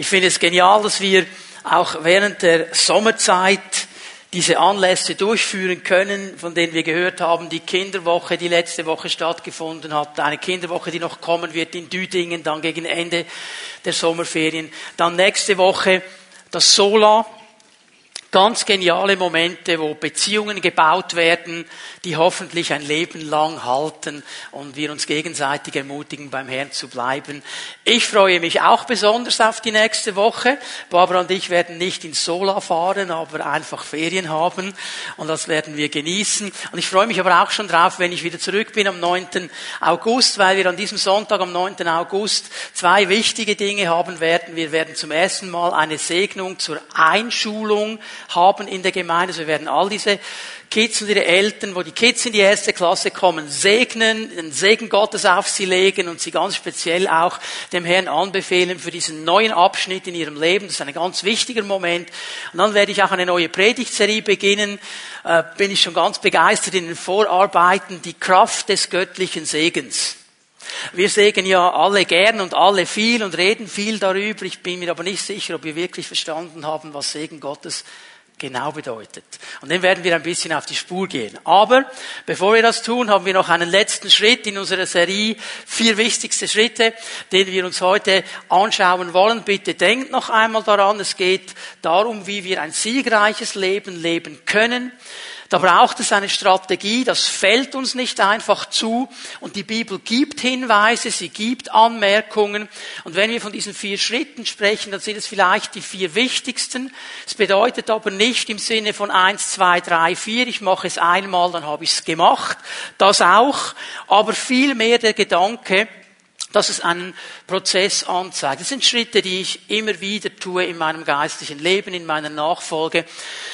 Ich finde es genial, dass wir auch während der Sommerzeit diese Anlässe durchführen können, von denen wir gehört haben, die Kinderwoche, die letzte Woche stattgefunden hat, eine Kinderwoche, die noch kommen wird in Düdingen, dann gegen Ende der Sommerferien, dann nächste Woche das Sola, Ganz geniale Momente, wo Beziehungen gebaut werden, die hoffentlich ein Leben lang halten und wir uns gegenseitig ermutigen, beim Herrn zu bleiben. Ich freue mich auch besonders auf die nächste Woche. Barbara und ich werden nicht in Sola fahren, aber einfach Ferien haben und das werden wir genießen. Und ich freue mich aber auch schon drauf, wenn ich wieder zurück bin am 9. August, weil wir an diesem Sonntag am 9. August zwei wichtige Dinge haben werden. Wir werden zum ersten Mal eine Segnung zur Einschulung haben in der Gemeinde. Also wir werden all diese Kids und ihre Eltern, wo die Kids in die erste Klasse kommen, segnen, den Segen Gottes auf sie legen und sie ganz speziell auch dem Herrn anbefehlen für diesen neuen Abschnitt in ihrem Leben. Das ist ein ganz wichtiger Moment. Und dann werde ich auch eine neue Predigtserie beginnen. Äh, bin ich schon ganz begeistert in den Vorarbeiten, die Kraft des göttlichen Segens. Wir sägen ja alle gern und alle viel und reden viel darüber. Ich bin mir aber nicht sicher, ob wir wirklich verstanden haben, was Segen Gottes genau bedeutet. Und dem werden wir ein bisschen auf die Spur gehen. Aber bevor wir das tun, haben wir noch einen letzten Schritt in unserer Serie, vier wichtigste Schritte, den wir uns heute anschauen wollen. Bitte denkt noch einmal daran, es geht darum, wie wir ein siegreiches Leben leben können. Da braucht es eine Strategie, das fällt uns nicht einfach zu. Und die Bibel gibt Hinweise, sie gibt Anmerkungen. Und wenn wir von diesen vier Schritten sprechen, dann sind es vielleicht die vier wichtigsten. Es bedeutet aber nicht im Sinne von eins, zwei, drei, vier, ich mache es einmal, dann habe ich es gemacht. Das auch. Aber vielmehr der Gedanke, dass es einen Prozess anzeigt. Das sind Schritte, die ich immer wieder tue in meinem geistlichen Leben, in meiner Nachfolge.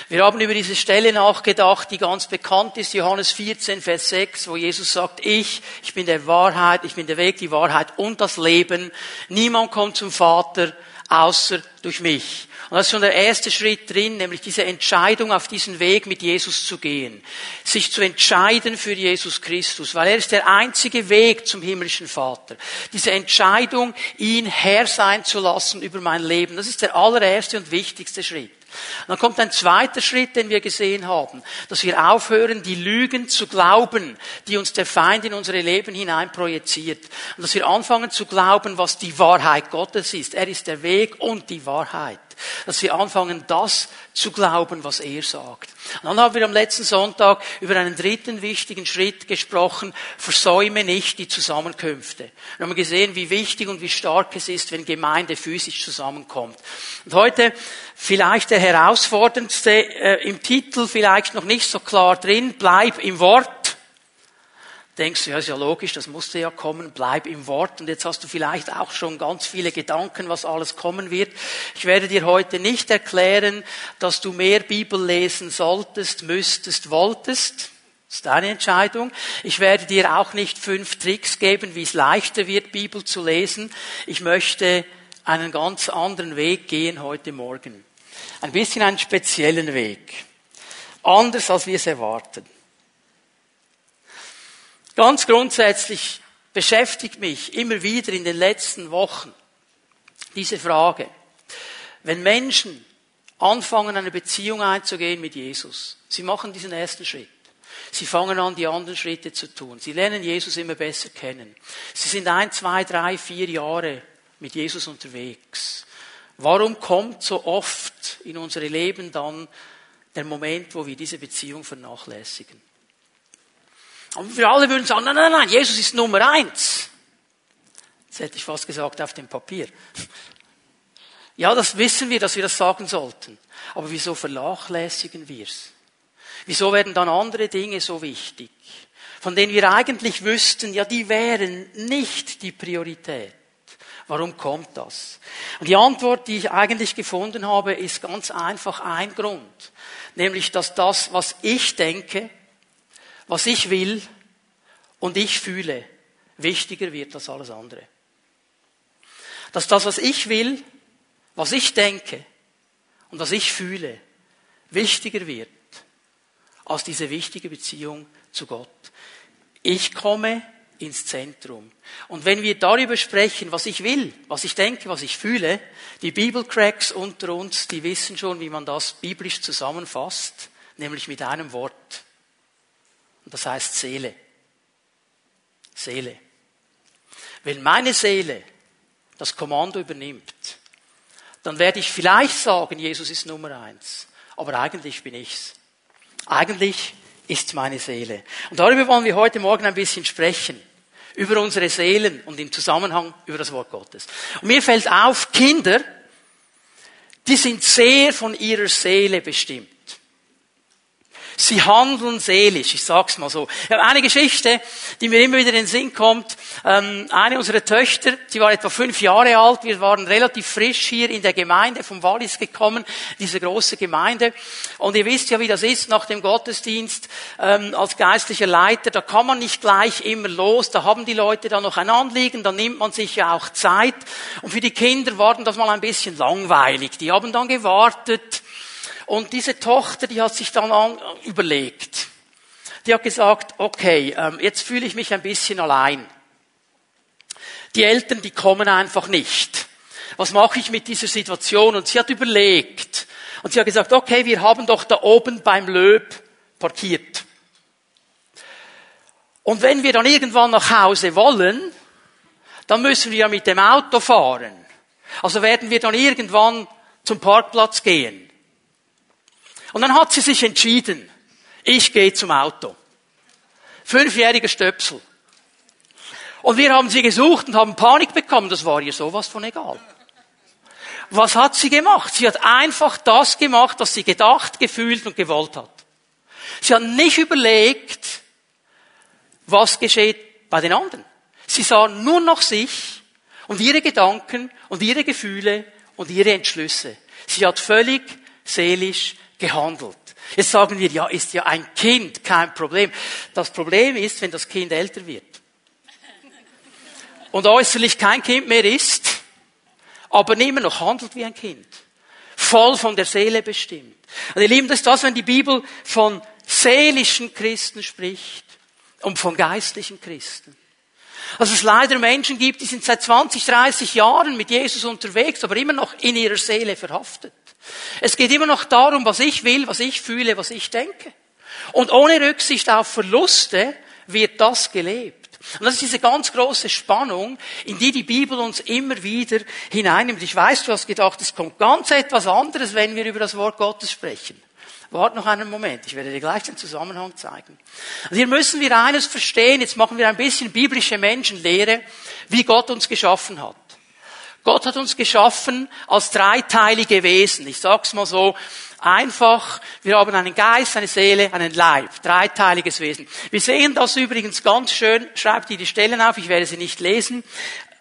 Wir haben über diese Stelle nachgedacht, die ganz bekannt ist, Johannes 14, Vers 6, wo Jesus sagt, ich, ich bin der Wahrheit, ich bin der Weg, die Wahrheit und das Leben. Niemand kommt zum Vater außer durch mich. Und das ist schon der erste Schritt drin, nämlich diese Entscheidung, auf diesen Weg mit Jesus zu gehen. Sich zu entscheiden für Jesus Christus, weil er ist der einzige Weg zum himmlischen Vater. Diese Entscheidung, ihn Herr sein zu lassen über mein Leben, das ist der allererste und wichtigste Schritt. Dann kommt ein zweiter Schritt, den wir gesehen haben, dass wir aufhören, die Lügen zu glauben, die uns der Feind in unsere Leben hinein projiziert. Und dass wir anfangen zu glauben, was die Wahrheit Gottes ist. Er ist der Weg und die Wahrheit. Dass wir anfangen, das zu glauben, was er sagt. Und dann haben wir am letzten Sonntag über einen dritten wichtigen Schritt gesprochen. Versäume nicht die Zusammenkünfte. Wir haben gesehen, wie wichtig und wie stark es ist, wenn Gemeinde physisch zusammenkommt. Und heute vielleicht der herausforderndste äh, im Titel, vielleicht noch nicht so klar drin, bleib im Wort. Denkst du, ja, ist ja logisch, das musste ja kommen, bleib im Wort. Und jetzt hast du vielleicht auch schon ganz viele Gedanken, was alles kommen wird. Ich werde dir heute nicht erklären, dass du mehr Bibel lesen solltest, müsstest, wolltest. Das ist deine Entscheidung. Ich werde dir auch nicht fünf Tricks geben, wie es leichter wird, Bibel zu lesen. Ich möchte einen ganz anderen Weg gehen heute Morgen. Ein bisschen einen speziellen Weg. Anders, als wir es erwarten. Ganz grundsätzlich beschäftigt mich immer wieder in den letzten Wochen diese Frage. Wenn Menschen anfangen, eine Beziehung einzugehen mit Jesus, sie machen diesen ersten Schritt. Sie fangen an, die anderen Schritte zu tun. Sie lernen Jesus immer besser kennen. Sie sind ein, zwei, drei, vier Jahre mit Jesus unterwegs. Warum kommt so oft in unsere Leben dann der Moment, wo wir diese Beziehung vernachlässigen? Und wir alle würden sagen, nein, nein, nein, Jesus ist Nummer eins. Das hätte ich fast gesagt auf dem Papier. Ja, das wissen wir, dass wir das sagen sollten. Aber wieso vernachlässigen wir es? Wieso werden dann andere Dinge so wichtig, von denen wir eigentlich wüssten, ja, die wären nicht die Priorität? Warum kommt das? Und die Antwort, die ich eigentlich gefunden habe, ist ganz einfach ein Grund. Nämlich, dass das, was ich denke, was ich will und ich fühle, wichtiger wird als alles andere. Dass das, was ich will, was ich denke und was ich fühle, wichtiger wird als diese wichtige Beziehung zu Gott. Ich komme ins Zentrum. Und wenn wir darüber sprechen, was ich will, was ich denke, was ich fühle, die Bibelcracks unter uns, die wissen schon, wie man das biblisch zusammenfasst, nämlich mit einem Wort. Und das heißt Seele. Seele. Wenn meine Seele das Kommando übernimmt, dann werde ich vielleicht sagen, Jesus ist Nummer eins. Aber eigentlich bin ich's. Eigentlich ist meine Seele. Und darüber wollen wir heute Morgen ein bisschen sprechen. Über unsere Seelen und im Zusammenhang über das Wort Gottes. Und mir fällt auf, Kinder, die sind sehr von ihrer Seele bestimmt. Sie handeln seelisch, ich sag's mal so. Ich habe eine Geschichte, die mir immer wieder in den Sinn kommt. Ähm, eine unserer Töchter, sie war etwa fünf Jahre alt, wir waren relativ frisch hier in der Gemeinde vom Wallis gekommen, diese große Gemeinde. Und ihr wisst ja, wie das ist nach dem Gottesdienst ähm, als geistlicher Leiter, da kann man nicht gleich immer los, da haben die Leute dann noch ein Anliegen, da nimmt man sich ja auch Zeit. Und für die Kinder war das mal ein bisschen langweilig. Die haben dann gewartet, und diese Tochter, die hat sich dann überlegt. Die hat gesagt, okay, ähm, jetzt fühle ich mich ein bisschen allein. Die Eltern, die kommen einfach nicht. Was mache ich mit dieser Situation? Und sie hat überlegt. Und sie hat gesagt, okay, wir haben doch da oben beim Löb parkiert. Und wenn wir dann irgendwann nach Hause wollen, dann müssen wir ja mit dem Auto fahren. Also werden wir dann irgendwann zum Parkplatz gehen. Und dann hat sie sich entschieden, ich gehe zum Auto. Fünfjähriger Stöpsel. Und wir haben sie gesucht und haben Panik bekommen, das war ihr sowas von egal. Was hat sie gemacht? Sie hat einfach das gemacht, was sie gedacht, gefühlt und gewollt hat. Sie hat nicht überlegt, was geschieht bei den anderen. Sie sah nur noch sich und ihre Gedanken und ihre Gefühle und ihre Entschlüsse. Sie hat völlig seelisch gehandelt. Jetzt sagen wir, ja, ist ja ein Kind kein Problem. Das Problem ist, wenn das Kind älter wird. Und äußerlich kein Kind mehr ist, aber immer noch handelt wie ein Kind. Voll von der Seele bestimmt. Und ihr Lieben, das ist das, wenn die Bibel von seelischen Christen spricht und von geistlichen Christen. Also es leider Menschen gibt, die sind seit 20, 30 Jahren mit Jesus unterwegs, aber immer noch in ihrer Seele verhaftet. Es geht immer noch darum, was ich will, was ich fühle, was ich denke. Und ohne Rücksicht auf Verluste wird das gelebt. Und das ist diese ganz große Spannung, in die die Bibel uns immer wieder hineinnimmt. Ich weiß, du hast gedacht, es kommt ganz etwas anderes, wenn wir über das Wort Gottes sprechen. Wart noch einen Moment, ich werde dir gleich den Zusammenhang zeigen. Also hier müssen wir eines verstehen, jetzt machen wir ein bisschen biblische Menschenlehre, wie Gott uns geschaffen hat. Gott hat uns geschaffen als dreiteilige Wesen. Ich sag's mal so einfach. Wir haben einen Geist, eine Seele, einen Leib. Dreiteiliges Wesen. Wir sehen das übrigens ganz schön. Schreibt ihr die Stellen auf. Ich werde sie nicht lesen.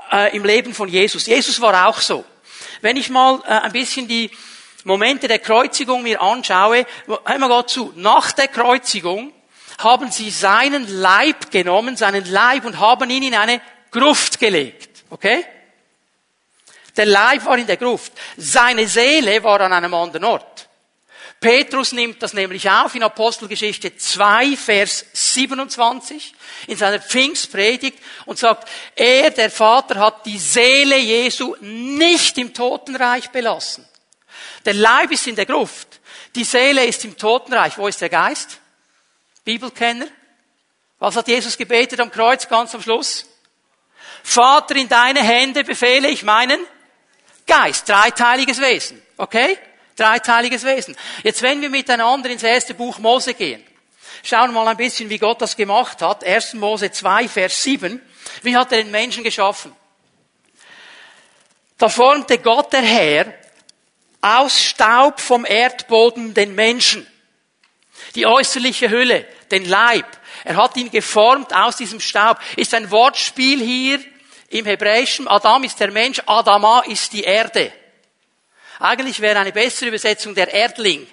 Äh, Im Leben von Jesus. Jesus war auch so. Wenn ich mal äh, ein bisschen die Momente der Kreuzigung mir anschaue, hör mal Gott zu. Nach der Kreuzigung haben sie seinen Leib genommen, seinen Leib und haben ihn in eine Gruft gelegt. Okay? Der Leib war in der Gruft. Seine Seele war an einem anderen Ort. Petrus nimmt das nämlich auf in Apostelgeschichte 2, Vers 27 in seiner Pfingstpredigt und sagt, er, der Vater, hat die Seele Jesu nicht im Totenreich belassen. Der Leib ist in der Gruft. Die Seele ist im Totenreich. Wo ist der Geist? Bibelkenner? Was hat Jesus gebetet am Kreuz ganz am Schluss? Vater, in deine Hände befehle ich meinen Geist, dreiteiliges Wesen. Okay? Dreiteiliges Wesen. Jetzt, wenn wir miteinander ins erste Buch Mose gehen, schauen wir mal ein bisschen, wie Gott das gemacht hat. 1. Mose 2, Vers 7. Wie hat er den Menschen geschaffen? Da formte Gott der Herr aus Staub vom Erdboden den Menschen. Die äußerliche Hülle, den Leib. Er hat ihn geformt aus diesem Staub. Ist ein Wortspiel hier im Hebräischen, Adam ist der Mensch, Adama ist die Erde. Eigentlich wäre eine bessere Übersetzung der Erdling.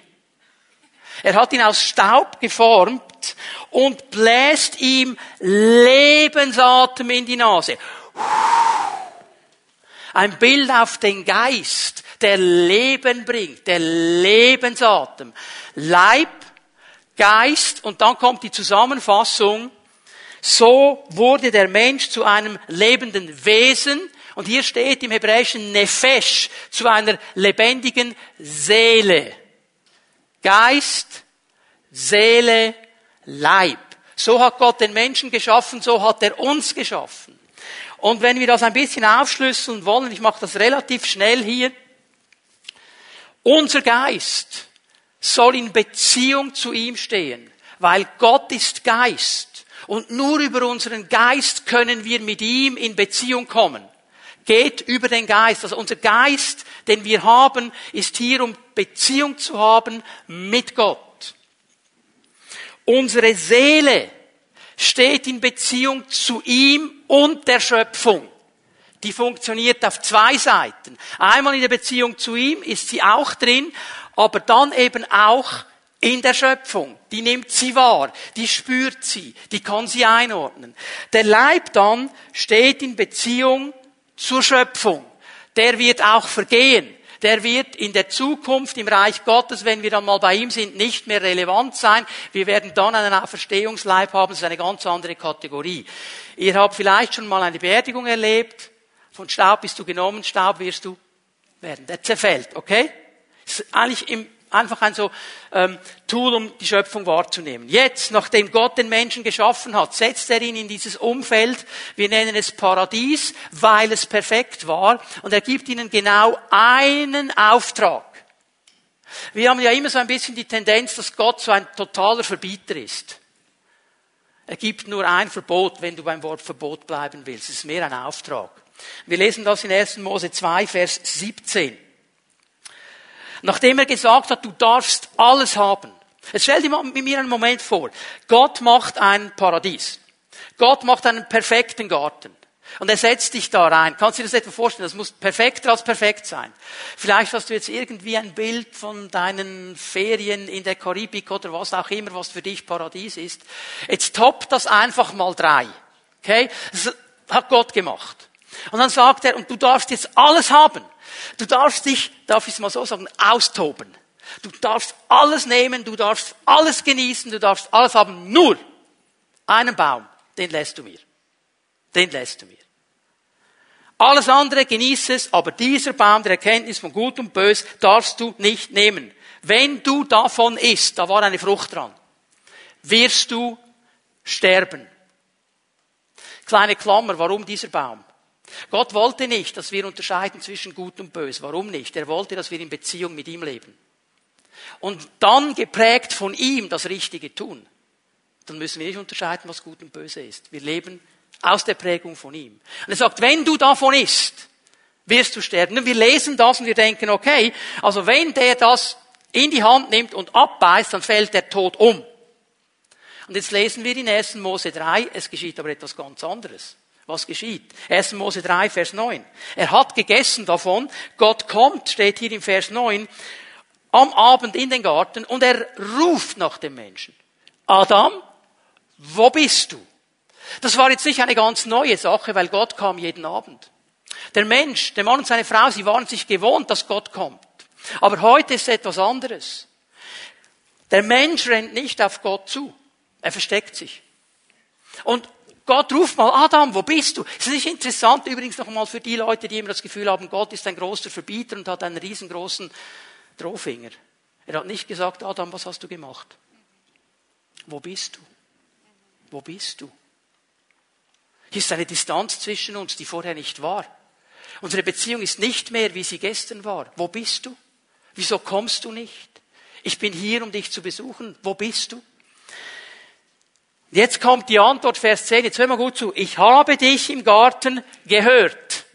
Er hat ihn aus Staub geformt und bläst ihm Lebensatem in die Nase. Ein Bild auf den Geist, der Leben bringt, der Lebensatem. Leib, Geist und dann kommt die Zusammenfassung so wurde der Mensch zu einem lebenden Wesen. Und hier steht im Hebräischen Nefesh, zu einer lebendigen Seele. Geist, Seele, Leib. So hat Gott den Menschen geschaffen, so hat er uns geschaffen. Und wenn wir das ein bisschen aufschlüsseln wollen, ich mache das relativ schnell hier, unser Geist soll in Beziehung zu ihm stehen, weil Gott ist Geist. Und nur über unseren Geist können wir mit ihm in Beziehung kommen. Geht über den Geist. Also unser Geist, den wir haben, ist hier, um Beziehung zu haben mit Gott. Unsere Seele steht in Beziehung zu ihm und der Schöpfung. Die funktioniert auf zwei Seiten. Einmal in der Beziehung zu ihm ist sie auch drin, aber dann eben auch in der Schöpfung. Die nimmt sie wahr, die spürt sie, die kann sie einordnen. Der Leib dann steht in Beziehung zur Schöpfung. Der wird auch vergehen der wird in der Zukunft im Reich Gottes, wenn wir dann mal bei ihm sind, nicht mehr relevant sein. Wir werden dann einen Auferstehungsleib haben, das ist eine ganz andere Kategorie. Ihr habt vielleicht schon mal eine Beerdigung erlebt. Von Staub bist du genommen, Staub wirst du werden. Der zerfällt, okay? Ist eigentlich im Einfach ein so ähm, Tool, um die Schöpfung wahrzunehmen. Jetzt, nachdem Gott den Menschen geschaffen hat, setzt er ihn in dieses Umfeld. Wir nennen es Paradies, weil es perfekt war. Und er gibt ihnen genau einen Auftrag. Wir haben ja immer so ein bisschen die Tendenz, dass Gott so ein totaler Verbieter ist. Er gibt nur ein Verbot, wenn du beim Wort Verbot bleiben willst. Es ist mehr ein Auftrag. Wir lesen das in 1. Mose 2, Vers 17. Nachdem er gesagt hat, du darfst alles haben. Jetzt stell dir mal mit mir einen Moment vor. Gott macht ein Paradies. Gott macht einen perfekten Garten. Und er setzt dich da rein. Kannst du dir das etwa vorstellen? Das muss perfekter als perfekt sein. Vielleicht hast du jetzt irgendwie ein Bild von deinen Ferien in der Karibik oder was auch immer, was für dich Paradies ist. Jetzt top das einfach mal drei. Okay? Das hat Gott gemacht. Und dann sagt er, und du darfst jetzt alles haben. Du darfst dich, darf ich es mal so sagen, austoben. Du darfst alles nehmen, du darfst alles genießen, du darfst alles haben, nur einen Baum, den lässt du mir. Den lässt du mir. Alles andere genieße es, aber dieser Baum der Erkenntnis von Gut und Bös darfst du nicht nehmen. Wenn du davon isst, da war eine Frucht dran, wirst du sterben. Kleine Klammer, warum dieser Baum? Gott wollte nicht, dass wir unterscheiden zwischen Gut und Bös. Warum nicht? Er wollte, dass wir in Beziehung mit ihm leben. Und dann geprägt von ihm das Richtige tun. Dann müssen wir nicht unterscheiden, was Gut und Böse ist. Wir leben aus der Prägung von ihm. Und er sagt, wenn du davon isst, wirst du sterben. Und wir lesen das und wir denken, okay, also wenn der das in die Hand nimmt und abbeißt, dann fällt der tot um. Und jetzt lesen wir in 1. Mose 3, es geschieht aber etwas ganz anderes was geschieht. 1. Mose 3, Vers 9. Er hat gegessen davon. Gott kommt, steht hier im Vers 9, am Abend in den Garten und er ruft nach dem Menschen. Adam, wo bist du? Das war jetzt nicht eine ganz neue Sache, weil Gott kam jeden Abend. Der Mensch, der Mann und seine Frau, sie waren sich gewohnt, dass Gott kommt. Aber heute ist etwas anderes. Der Mensch rennt nicht auf Gott zu. Er versteckt sich. Und Gott ruft mal, Adam, wo bist du? Ist das nicht interessant übrigens nochmal für die Leute, die immer das Gefühl haben, Gott ist ein großer Verbieter und hat einen riesengroßen Drohfinger. Er hat nicht gesagt, Adam, was hast du gemacht? Wo bist du? Wo bist du? Hier ist eine Distanz zwischen uns, die vorher nicht war. Unsere Beziehung ist nicht mehr, wie sie gestern war. Wo bist du? Wieso kommst du nicht? Ich bin hier, um dich zu besuchen. Wo bist du? Jetzt kommt die Antwort, Vers 10, jetzt hör mal gut zu. Ich habe dich im Garten gehört.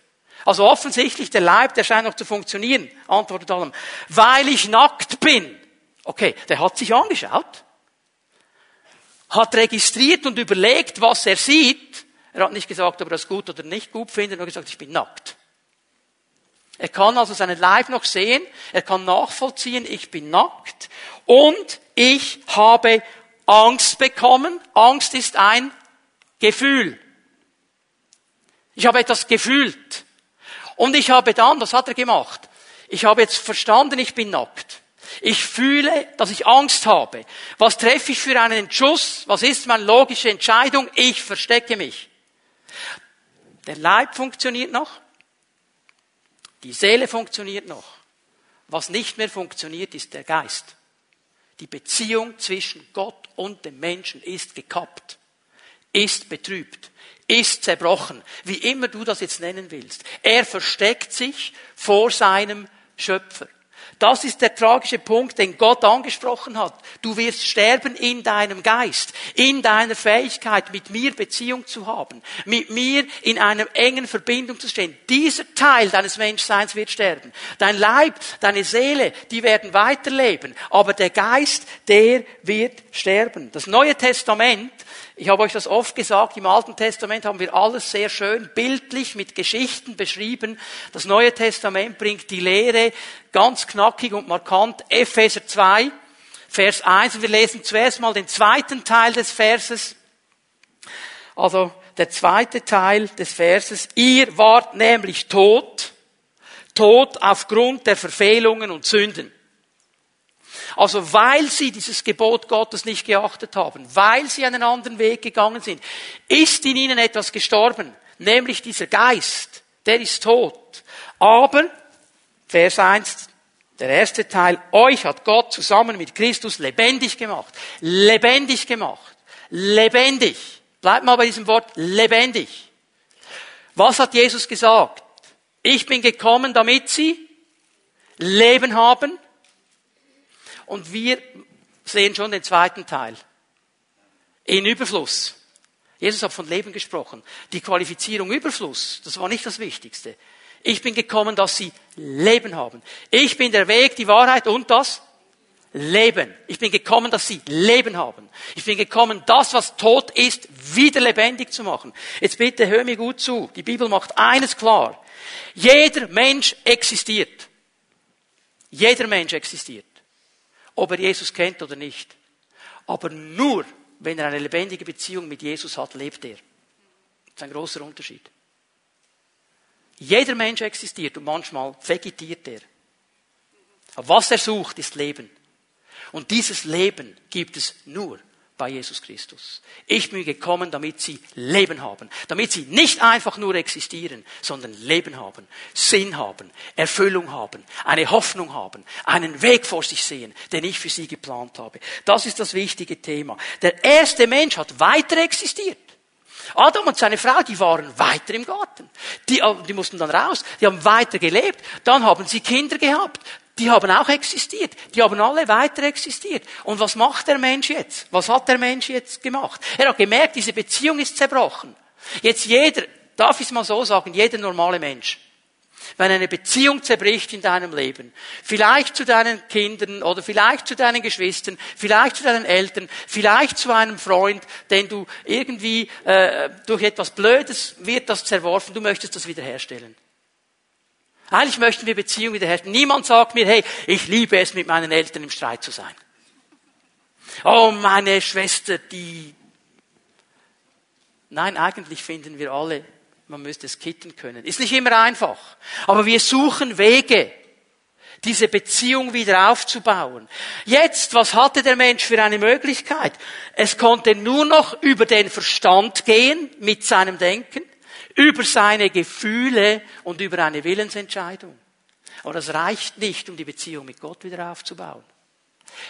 Also offensichtlich, der Leib, der scheint noch zu funktionieren, antwortet Adam. Weil ich nackt bin. Okay, der hat sich angeschaut, hat registriert und überlegt, was er sieht. Er hat nicht gesagt, ob er das gut oder nicht gut findet, nur gesagt, ich bin nackt. Er kann also seinen Leib noch sehen, er kann nachvollziehen, ich bin nackt und ich habe Angst bekommen. Angst ist ein Gefühl. Ich habe etwas gefühlt. Und ich habe dann, was hat er gemacht? Ich habe jetzt verstanden, ich bin nackt. Ich fühle, dass ich Angst habe. Was treffe ich für einen Entschluss? Was ist meine logische Entscheidung? Ich verstecke mich. Der Leib funktioniert noch. Die Seele funktioniert noch. Was nicht mehr funktioniert, ist der Geist. Die Beziehung zwischen Gott und dem Menschen ist gekappt, ist betrübt, ist zerbrochen, wie immer du das jetzt nennen willst. Er versteckt sich vor seinem Schöpfer. Das ist der tragische Punkt, den Gott angesprochen hat. Du wirst sterben in deinem Geist, in deiner Fähigkeit, mit mir Beziehung zu haben, mit mir in einer engen Verbindung zu stehen. Dieser Teil deines Menschseins wird sterben. Dein Leib, deine Seele, die werden weiterleben. Aber der Geist, der wird sterben. Das Neue Testament ich habe euch das oft gesagt, im Alten Testament haben wir alles sehr schön bildlich mit Geschichten beschrieben. Das Neue Testament bringt die Lehre ganz knackig und markant. Epheser 2, Vers 1. Wir lesen zuerst mal den zweiten Teil des Verses. Also der zweite Teil des Verses. Ihr wart nämlich tot, tot aufgrund der Verfehlungen und Sünden also weil sie dieses Gebot Gottes nicht geachtet haben, weil sie einen anderen Weg gegangen sind, ist in ihnen etwas gestorben, nämlich dieser Geist, der ist tot. Aber, Vers 1, der erste Teil, euch hat Gott zusammen mit Christus lebendig gemacht. Lebendig gemacht. Lebendig. Bleibt mal bei diesem Wort lebendig. Was hat Jesus gesagt? Ich bin gekommen, damit sie Leben haben und wir sehen schon den zweiten Teil. In Überfluss. Jesus hat von Leben gesprochen. Die Qualifizierung Überfluss, das war nicht das Wichtigste. Ich bin gekommen, dass sie Leben haben. Ich bin der Weg, die Wahrheit und das Leben. Ich bin gekommen, dass sie Leben haben. Ich bin gekommen, das, was tot ist, wieder lebendig zu machen. Jetzt bitte hör mir gut zu. Die Bibel macht eines klar. Jeder Mensch existiert. Jeder Mensch existiert ob er Jesus kennt oder nicht. Aber nur, wenn er eine lebendige Beziehung mit Jesus hat, lebt er. Das ist ein großer Unterschied. Jeder Mensch existiert und manchmal vegetiert er. Aber was er sucht, ist Leben. Und dieses Leben gibt es nur bei Jesus Christus. Ich bin gekommen, damit sie Leben haben. Damit sie nicht einfach nur existieren, sondern Leben haben, Sinn haben, Erfüllung haben, eine Hoffnung haben, einen Weg vor sich sehen, den ich für sie geplant habe. Das ist das wichtige Thema. Der erste Mensch hat weiter existiert. Adam und seine Frau, die waren weiter im Garten. Die, die mussten dann raus, die haben weiter gelebt, dann haben sie Kinder gehabt, die haben auch existiert. Die haben alle weiter existiert. Und was macht der Mensch jetzt? Was hat der Mensch jetzt gemacht? Er hat gemerkt, diese Beziehung ist zerbrochen. Jetzt jeder, darf ich es mal so sagen, jeder normale Mensch, wenn eine Beziehung zerbricht in deinem Leben, vielleicht zu deinen Kindern oder vielleicht zu deinen Geschwistern, vielleicht zu deinen Eltern, vielleicht zu einem Freund, den du irgendwie äh, durch etwas Blödes wird das zerworfen, du möchtest das wiederherstellen. Eigentlich möchten wir Beziehungen wiederherstellen. Niemand sagt mir, hey, ich liebe es, mit meinen Eltern im Streit zu sein. Oh, meine Schwester, die... Nein, eigentlich finden wir alle, man müsste es kitten können. Ist nicht immer einfach. Aber wir suchen Wege, diese Beziehung wieder aufzubauen. Jetzt, was hatte der Mensch für eine Möglichkeit? Es konnte nur noch über den Verstand gehen mit seinem Denken über seine Gefühle und über eine Willensentscheidung. Aber das reicht nicht, um die Beziehung mit Gott wieder aufzubauen.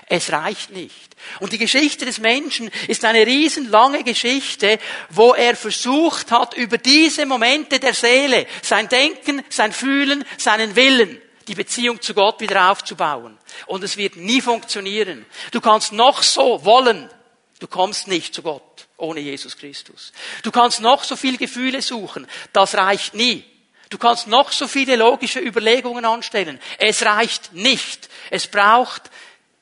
Es reicht nicht. Und die Geschichte des Menschen ist eine riesenlange Geschichte, wo er versucht hat, über diese Momente der Seele, sein Denken, sein Fühlen, seinen Willen, die Beziehung zu Gott wieder aufzubauen. Und es wird nie funktionieren. Du kannst noch so wollen, du kommst nicht zu Gott ohne Jesus Christus. Du kannst noch so viel Gefühle suchen, das reicht nie. Du kannst noch so viele logische Überlegungen anstellen, es reicht nicht. Es braucht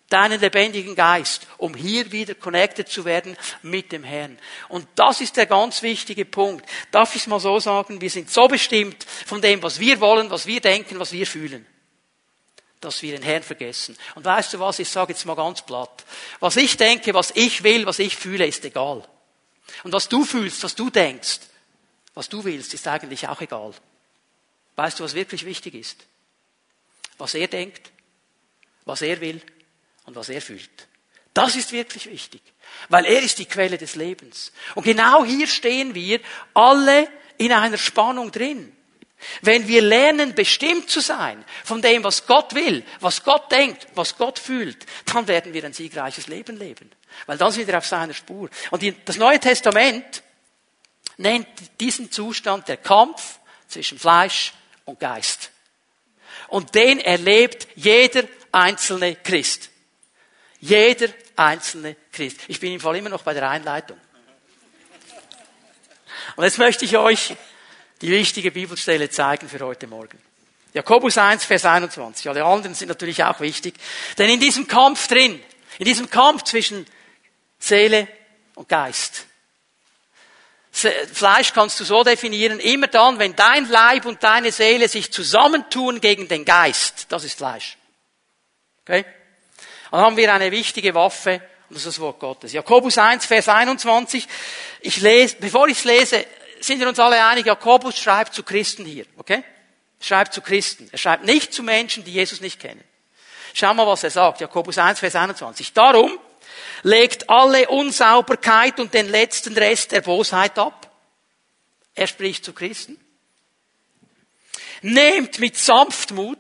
deinen lebendigen Geist, um hier wieder connected zu werden mit dem Herrn. Und das ist der ganz wichtige Punkt. Darf ich es mal so sagen? Wir sind so bestimmt von dem, was wir wollen, was wir denken, was wir fühlen dass wir den Herrn vergessen. Und weißt du was, ich sage jetzt mal ganz platt. Was ich denke, was ich will, was ich fühle, ist egal. Und was du fühlst, was du denkst, was du willst, ist eigentlich auch egal. Weißt du, was wirklich wichtig ist? Was er denkt, was er will und was er fühlt. Das ist wirklich wichtig, weil er ist die Quelle des Lebens. Und genau hier stehen wir alle in einer Spannung drin. Wenn wir lernen, bestimmt zu sein von dem, was Gott will, was Gott denkt, was Gott fühlt, dann werden wir ein siegreiches Leben leben. Weil dann sind wir auf seiner Spur. Und das Neue Testament nennt diesen Zustand der Kampf zwischen Fleisch und Geist. Und den erlebt jeder einzelne Christ. Jeder einzelne Christ. Ich bin im Fall immer noch bei der Einleitung. Und jetzt möchte ich euch die wichtige Bibelstelle zeigen für heute Morgen. Jakobus 1, Vers 21. Alle anderen sind natürlich auch wichtig. Denn in diesem Kampf drin, in diesem Kampf zwischen Seele und Geist, Fleisch kannst du so definieren, immer dann, wenn dein Leib und deine Seele sich zusammentun gegen den Geist, das ist Fleisch. Okay? Dann haben wir eine wichtige Waffe, und das ist das Wort Gottes. Jakobus 1, Vers 21. Ich lese, bevor ich es lese, sind wir uns alle einig, Jakobus schreibt zu Christen hier, okay? Schreibt zu Christen. Er schreibt nicht zu Menschen, die Jesus nicht kennen. Schau mal, was er sagt. Jakobus 1, Vers 21. Darum, legt alle Unsauberkeit und den letzten Rest der Bosheit ab. Er spricht zu Christen. Nehmt mit Sanftmut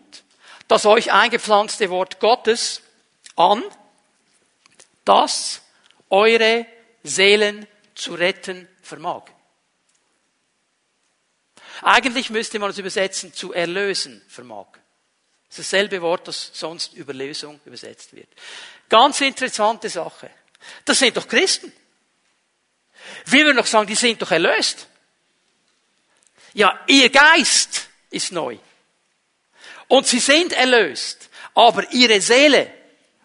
das euch eingepflanzte Wort Gottes an, das eure Seelen zu retten vermag. Eigentlich müsste man es übersetzen, zu erlösen vermag. Das ist dasselbe Wort, das sonst über Lösung übersetzt wird. Ganz interessante Sache. Das sind doch Christen. Wir würden doch sagen, die sind doch erlöst. Ja, ihr Geist ist neu. Und sie sind erlöst. Aber ihre Seele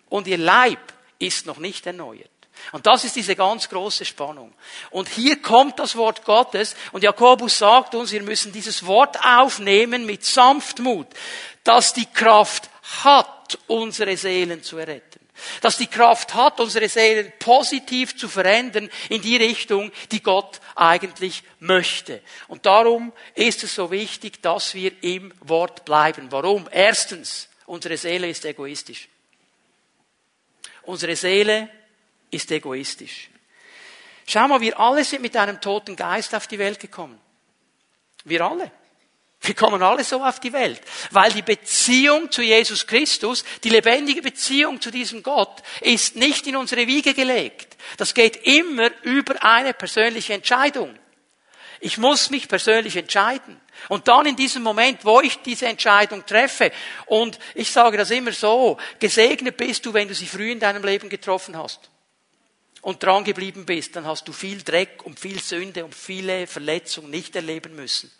und ihr Leib ist noch nicht erneuert. Und das ist diese ganz große Spannung. Und hier kommt das Wort Gottes und Jakobus sagt uns, wir müssen dieses Wort aufnehmen mit Sanftmut, dass die Kraft hat, unsere Seelen zu erretten dass die Kraft hat, unsere Seelen positiv zu verändern in die Richtung, die Gott eigentlich möchte. Und darum ist es so wichtig, dass wir im Wort bleiben. Warum? Erstens, unsere Seele ist egoistisch. Unsere Seele ist egoistisch. Schau mal, wir alle sind mit einem toten Geist auf die Welt gekommen. Wir alle. Wir kommen alle so auf die Welt, weil die Beziehung zu Jesus Christus, die lebendige Beziehung zu diesem Gott, ist nicht in unsere Wiege gelegt. Das geht immer über eine persönliche Entscheidung. Ich muss mich persönlich entscheiden. Und dann in diesem Moment, wo ich diese Entscheidung treffe, und ich sage das immer so, gesegnet bist du, wenn du sie früh in deinem Leben getroffen hast und dran geblieben bist, dann hast du viel Dreck und viel Sünde und viele Verletzungen nicht erleben müssen.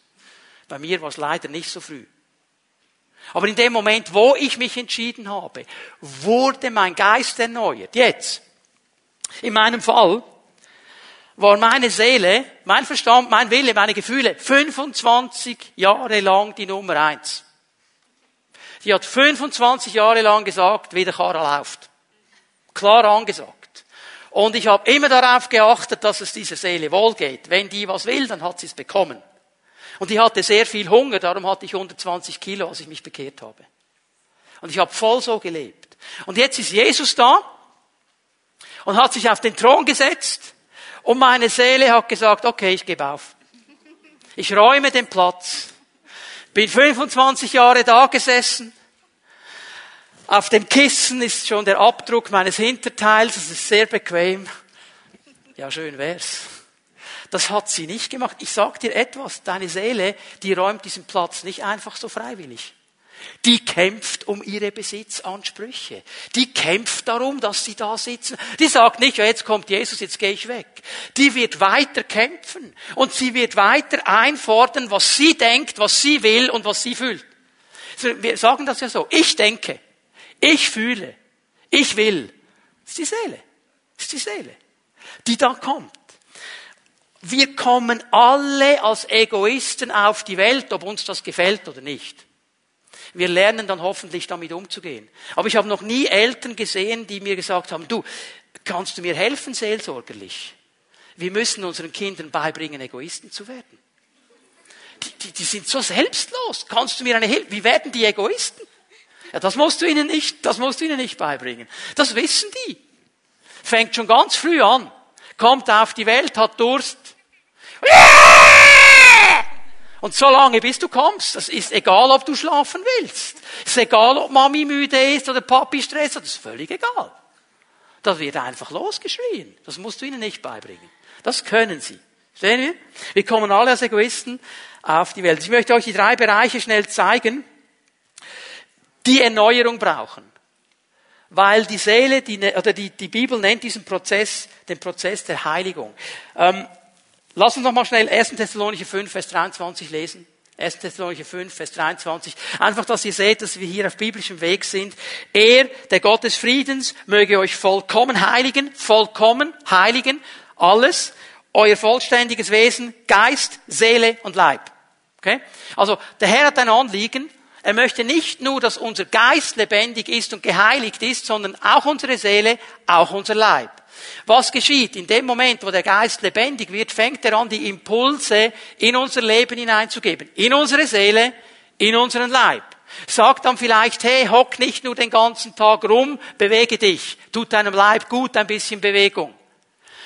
Bei mir war es leider nicht so früh. Aber in dem Moment, wo ich mich entschieden habe, wurde mein Geist erneuert. Jetzt. In meinem Fall war meine Seele, mein Verstand, mein Wille, meine Gefühle 25 Jahre lang die Nummer eins. Sie hat 25 Jahre lang gesagt, wie der Karre läuft. Klar angesagt. Und ich habe immer darauf geachtet, dass es dieser Seele wohlgeht. Wenn die was will, dann hat sie es bekommen. Und ich hatte sehr viel Hunger, darum hatte ich 120 Kilo, als ich mich bekehrt habe. Und ich habe voll so gelebt. Und jetzt ist Jesus da und hat sich auf den Thron gesetzt und meine Seele hat gesagt, okay, ich gebe auf. Ich räume den Platz. Bin 25 Jahre da gesessen. Auf dem Kissen ist schon der Abdruck meines Hinterteils. Das ist sehr bequem. Ja, schön wär's. Das hat sie nicht gemacht. Ich sag dir etwas, deine Seele, die räumt diesen Platz nicht einfach so freiwillig. Die kämpft um ihre Besitzansprüche. Die kämpft darum, dass sie da sitzen. Die sagt nicht, ja, jetzt kommt Jesus, jetzt gehe ich weg. Die wird weiter kämpfen und sie wird weiter einfordern, was sie denkt, was sie will und was sie fühlt. Wir sagen das ja so. Ich denke, ich fühle, ich will. Das ist die Seele. Das ist die Seele, die da kommt. Wir kommen alle als Egoisten auf die Welt, ob uns das gefällt oder nicht. Wir lernen dann hoffentlich damit umzugehen. Aber ich habe noch nie Eltern gesehen, die mir gesagt haben, du, kannst du mir helfen seelsorgerlich? Wir müssen unseren Kindern beibringen, Egoisten zu werden. Die, die, die sind so selbstlos. Kannst du mir eine Hilfe? Wie werden die Egoisten? Ja, das musst du ihnen nicht, das musst du ihnen nicht beibringen. Das wissen die. Fängt schon ganz früh an. Kommt auf die Welt, hat Durst. Und so lange, bis du kommst, das ist egal, ob du schlafen willst. Ist egal, ob Mami müde ist oder Papi Stress hat, das ist völlig egal. Das wird einfach losgeschrien. Das musst du ihnen nicht beibringen. Das können sie. Sehen wir? Wir kommen alle als Egoisten auf die Welt. Ich möchte euch die drei Bereiche schnell zeigen, die Erneuerung brauchen. Weil die Seele, die, ne, oder die, die Bibel nennt diesen Prozess den Prozess der Heiligung. Ähm, Lass uns noch mal schnell 1. Thessalonicher 5, Vers 23 lesen. 1. Thessalonicher 5, Vers 23. Einfach, dass ihr seht, dass wir hier auf biblischem Weg sind. Er, der Gott des Friedens, möge euch vollkommen heiligen, vollkommen heiligen, alles, euer vollständiges Wesen, Geist, Seele und Leib. Okay? Also, der Herr hat ein Anliegen. Er möchte nicht nur, dass unser Geist lebendig ist und geheiligt ist, sondern auch unsere Seele, auch unser Leib. Was geschieht? In dem Moment, wo der Geist lebendig wird, fängt er an, die Impulse in unser Leben hineinzugeben. In unsere Seele, in unseren Leib. Sagt dann vielleicht, hey, hock nicht nur den ganzen Tag rum, bewege dich. Tut deinem Leib gut ein bisschen Bewegung.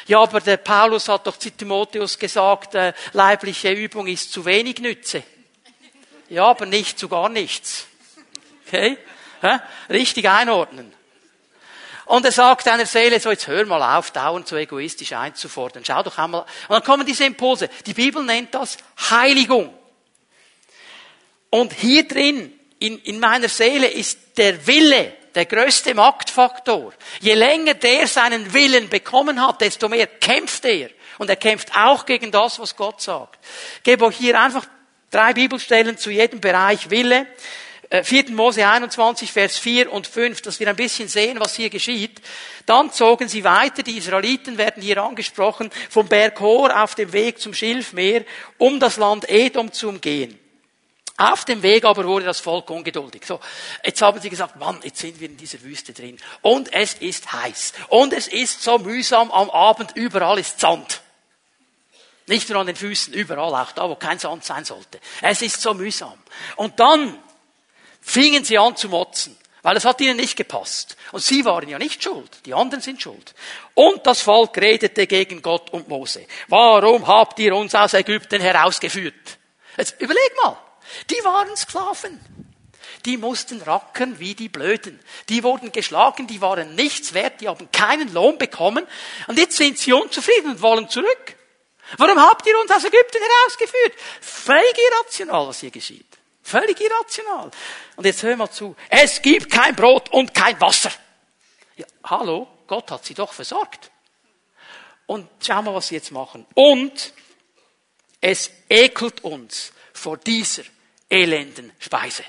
Ja, aber der Paulus hat doch zu Timotheus gesagt, äh, leibliche Übung ist zu wenig Nütze. Ja, aber nicht zu gar nichts. Okay? Ja? Richtig einordnen. Und er sagt einer Seele, so jetzt hör mal auf, dauernd so egoistisch einzufordern. Schau doch einmal. Und dann kommen diese Impulse. Die Bibel nennt das Heiligung. Und hier drin, in, in meiner Seele, ist der Wille der größte Machtfaktor. Je länger der seinen Willen bekommen hat, desto mehr kämpft er. Und er kämpft auch gegen das, was Gott sagt. Ich gebe euch hier einfach drei Bibelstellen zu jedem Bereich Wille. 4. Äh, Mose 21, Vers 4 und 5, dass wir ein bisschen sehen, was hier geschieht. Dann zogen sie weiter, die Israeliten werden hier angesprochen, vom Berg Hor auf dem Weg zum Schilfmeer, um das Land Edom zu umgehen. Auf dem Weg aber wurde das Volk ungeduldig. So, jetzt haben sie gesagt, Mann, jetzt sind wir in dieser Wüste drin. Und es ist heiß. Und es ist so mühsam am Abend, überall ist Sand. Nicht nur an den Füßen, überall, auch da, wo kein Sand sein sollte. Es ist so mühsam. Und dann fingen sie an zu motzen, weil es hat ihnen nicht gepasst. Und sie waren ja nicht schuld, die anderen sind schuld. Und das Volk redete gegen Gott und Mose. Warum habt ihr uns aus Ägypten herausgeführt? Jetzt überleg mal, die waren Sklaven. Die mussten rackern wie die Blöden. Die wurden geschlagen, die waren nichts wert, die haben keinen Lohn bekommen. Und jetzt sind sie unzufrieden und wollen zurück. Warum habt ihr uns aus Ägypten herausgeführt? Völlig irrational, was hier geschieht. Völlig irrational. Und jetzt hör mal zu. Es gibt kein Brot und kein Wasser. Ja, hallo, Gott hat sie doch versorgt. Und schau mal, was sie jetzt machen. Und es ekelt uns vor dieser elenden Speise.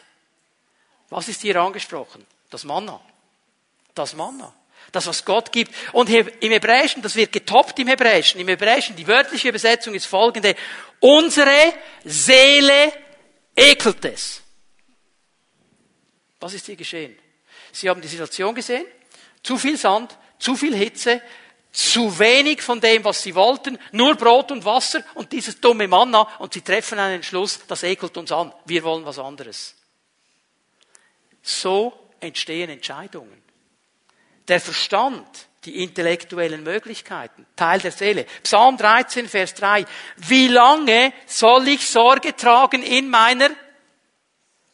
Was ist hier angesprochen? Das Manna. Das Manna. Das, was Gott gibt. Und im Hebräischen, das wird getoppt im Hebräischen. Im Hebräischen, die wörtliche Übersetzung ist folgende. Unsere Seele ekelt es. Was ist hier geschehen? Sie haben die Situation gesehen, zu viel Sand, zu viel Hitze, zu wenig von dem, was sie wollten, nur Brot und Wasser und dieses dumme Manna und sie treffen einen Entschluss, das ekelt uns an, wir wollen was anderes. So entstehen Entscheidungen. Der Verstand, die intellektuellen Möglichkeiten, Teil der Seele. Psalm 13, Vers 3. Wie lange soll ich Sorge tragen in meiner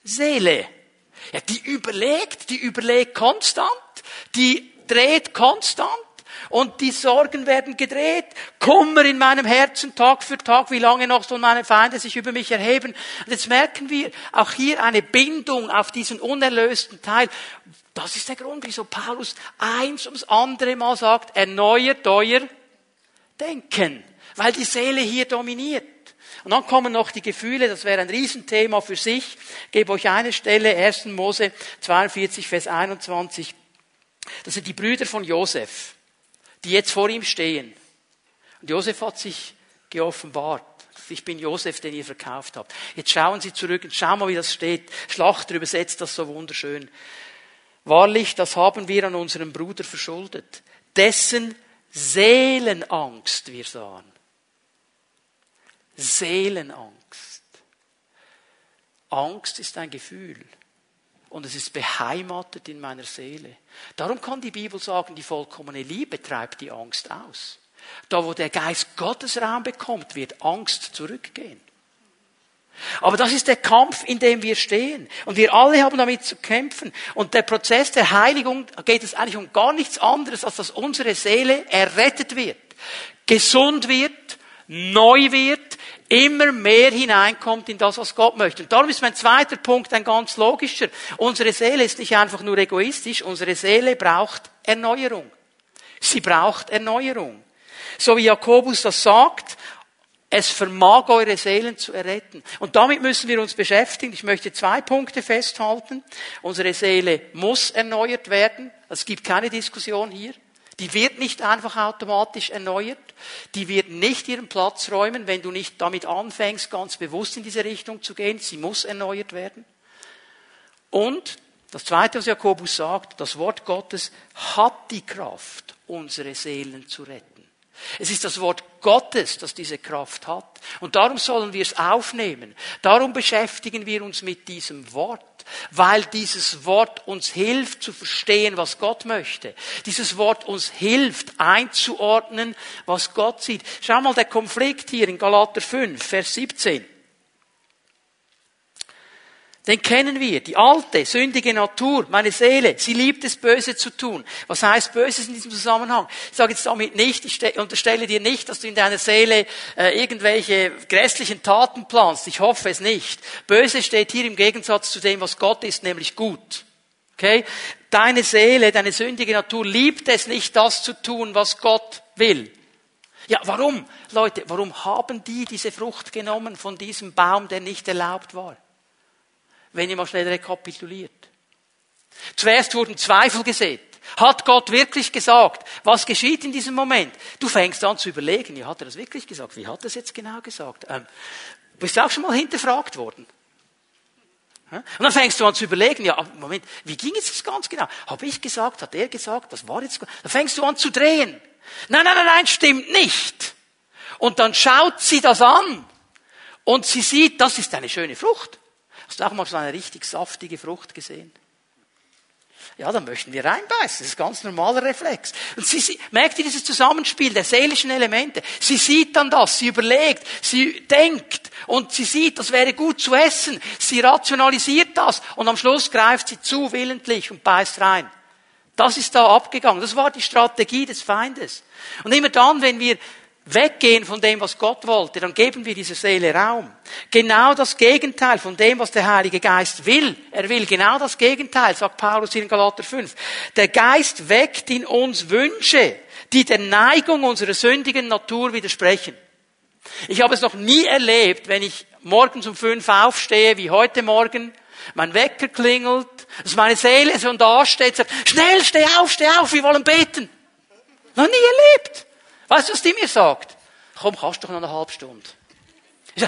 Seele? Ja, die überlegt, die überlegt konstant, die dreht konstant und die Sorgen werden gedreht. Kummer in meinem Herzen Tag für Tag, wie lange noch sollen meine Feinde sich über mich erheben? Und jetzt merken wir auch hier eine Bindung auf diesen unerlösten Teil. Das ist der Grund, wieso Paulus eins ums andere Mal sagt, erneuert euer Denken, weil die Seele hier dominiert. Und dann kommen noch die Gefühle, das wäre ein Riesenthema für sich. Ich gebe euch eine Stelle, 1. Mose 42, Vers 21. Das sind die Brüder von Josef, die jetzt vor ihm stehen. Und Josef hat sich geoffenbart. Ich bin Josef, den ihr verkauft habt. Jetzt schauen Sie zurück und schauen mal, wie das steht. Schlachter übersetzt das so wunderschön. Wahrlich, das haben wir an unserem Bruder verschuldet, dessen Seelenangst wir sahen. Seelenangst. Angst ist ein Gefühl. und es ist beheimatet in meiner Seele. Darum kann die Bibel sagen, die vollkommene Liebe treibt die Angst aus. Da, wo der Geist Gottes Raum bekommt, wird Angst zurückgehen. Aber das ist der Kampf, in dem wir stehen. Und wir alle haben damit zu kämpfen. Und der Prozess der Heiligung geht es eigentlich um gar nichts anderes, als dass unsere Seele errettet wird, gesund wird, neu wird, immer mehr hineinkommt in das, was Gott möchte. Und darum ist mein zweiter Punkt ein ganz logischer. Unsere Seele ist nicht einfach nur egoistisch, unsere Seele braucht Erneuerung. Sie braucht Erneuerung. So wie Jakobus das sagt, es vermag eure Seelen zu erretten. Und damit müssen wir uns beschäftigen. Ich möchte zwei Punkte festhalten. Unsere Seele muss erneuert werden. Es gibt keine Diskussion hier. Die wird nicht einfach automatisch erneuert. Die wird nicht ihren Platz räumen, wenn du nicht damit anfängst, ganz bewusst in diese Richtung zu gehen. Sie muss erneuert werden. Und das Zweite, was Jakobus sagt, das Wort Gottes hat die Kraft, unsere Seelen zu retten. Es ist das Wort Gottes, das diese Kraft hat. Und darum sollen wir es aufnehmen. Darum beschäftigen wir uns mit diesem Wort, weil dieses Wort uns hilft zu verstehen, was Gott möchte. Dieses Wort uns hilft einzuordnen, was Gott sieht. Schau mal der Konflikt hier in Galater 5, Vers 17. Den kennen wir. Die alte, sündige Natur, meine Seele, sie liebt es, Böse zu tun. Was heißt Böses in diesem Zusammenhang? Ich sage jetzt damit nicht, ich unterstelle dir nicht, dass du in deiner Seele äh, irgendwelche grässlichen Taten planst. Ich hoffe es nicht. Böse steht hier im Gegensatz zu dem, was Gott ist, nämlich gut. Okay? Deine Seele, deine sündige Natur liebt es nicht, das zu tun, was Gott will. Ja, warum? Leute, warum haben die diese Frucht genommen von diesem Baum, der nicht erlaubt war? Wenn ihr mal schnell rekapituliert. Zuerst wurden Zweifel gesät. Hat Gott wirklich gesagt? Was geschieht in diesem Moment? Du fängst an zu überlegen, ja, hat er das wirklich gesagt? Wie hat er es jetzt genau gesagt? Ähm, bist du auch schon mal hinterfragt worden? Und dann fängst du an zu überlegen, ja, Moment, wie ging es jetzt ganz genau? Habe ich gesagt, hat er gesagt, was war jetzt? Dann fängst du an zu drehen. Nein, nein, nein, nein, stimmt nicht. Und dann schaut sie das an und sie sieht, das ist eine schöne Frucht. Hast du auch mal so eine richtig saftige Frucht gesehen? Ja, dann möchten wir reinbeißen. Das ist ein ganz normaler Reflex. Und sie, sie merkt ihr dieses Zusammenspiel der seelischen Elemente? Sie sieht dann das, sie überlegt, sie denkt und sie sieht, das wäre gut zu essen. Sie rationalisiert das und am Schluss greift sie zu willentlich und beißt rein. Das ist da abgegangen. Das war die Strategie des Feindes. Und immer dann, wenn wir weggehen von dem, was Gott wollte, dann geben wir dieser Seele Raum. Genau das Gegenteil von dem, was der Heilige Geist will. Er will genau das Gegenteil, sagt Paulus in Galater 5. Der Geist weckt in uns Wünsche, die der Neigung unserer sündigen Natur widersprechen. Ich habe es noch nie erlebt, wenn ich morgens um fünf aufstehe, wie heute Morgen, mein Wecker klingelt, dass meine Seele so da steht, sagt, schnell, steh auf, steh auf, wir wollen beten. Noch nie erlebt. Weißt du, was die mir sagt? Komm, kannst du doch noch eine halbe Stunde.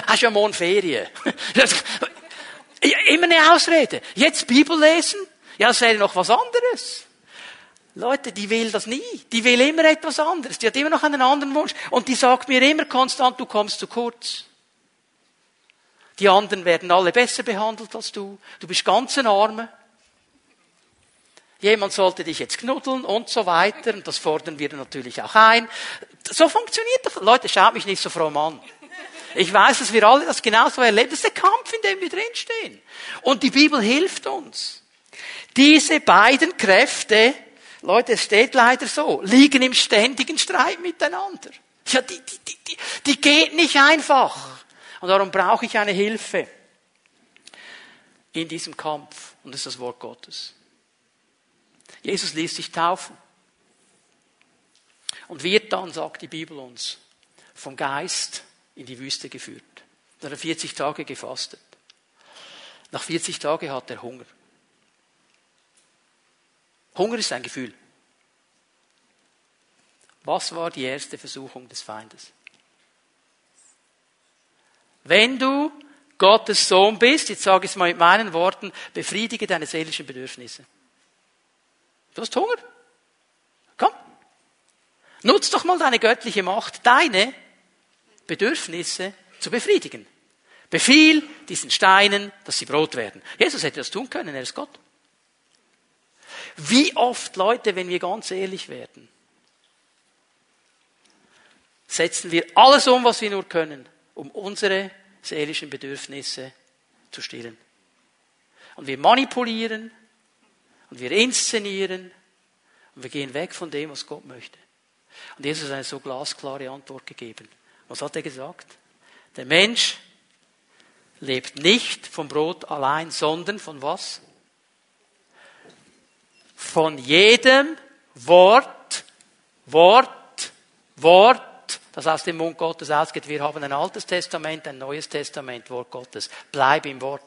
Hast ja morgen Ferien. Immer eine Ausrede. Jetzt Bibel lesen? Ja, das wäre noch was anderes. Leute, die will das nie. Die will immer etwas anderes. Die hat immer noch einen anderen Wunsch. Und die sagt mir immer konstant, du kommst zu kurz. Die anderen werden alle besser behandelt als du. Du bist ganz ein Armer jemand sollte dich jetzt knuddeln und so weiter. Und das fordern wir natürlich auch ein. So funktioniert das. Leute, schaut mich nicht so fromm an. Ich weiß, dass wir alle das genauso erleben. Das ist der Kampf, in dem wir drinstehen. Und die Bibel hilft uns. Diese beiden Kräfte, Leute, es steht leider so, liegen im ständigen Streit miteinander. Ja, die, die, die, die, die geht nicht einfach. Und darum brauche ich eine Hilfe in diesem Kampf. Und das ist das Wort Gottes. Jesus ließ sich taufen. Und wird dann, sagt die Bibel uns, vom Geist in die Wüste geführt. Dann hat er 40 Tage gefastet. Nach 40 Tagen hat er Hunger. Hunger ist ein Gefühl. Was war die erste Versuchung des Feindes? Wenn du Gottes Sohn bist, jetzt sage ich es mal mit meinen Worten, befriedige deine seelischen Bedürfnisse. Du hast Hunger? Nutz doch mal deine göttliche Macht, deine Bedürfnisse zu befriedigen. Befiehl diesen Steinen, dass sie Brot werden. Jesus hätte das tun können, er ist Gott. Wie oft, Leute, wenn wir ganz ehrlich werden, setzen wir alles um, was wir nur können, um unsere seelischen Bedürfnisse zu stillen. Und wir manipulieren und wir inszenieren und wir gehen weg von dem, was Gott möchte. Und Jesus hat eine so glasklare Antwort gegeben. Was hat er gesagt? Der Mensch lebt nicht vom Brot allein, sondern von was? Von jedem Wort, Wort, Wort, das aus dem Mund Gottes ausgeht. Wir haben ein altes Testament, ein neues Testament, Wort Gottes. Bleib im Wort.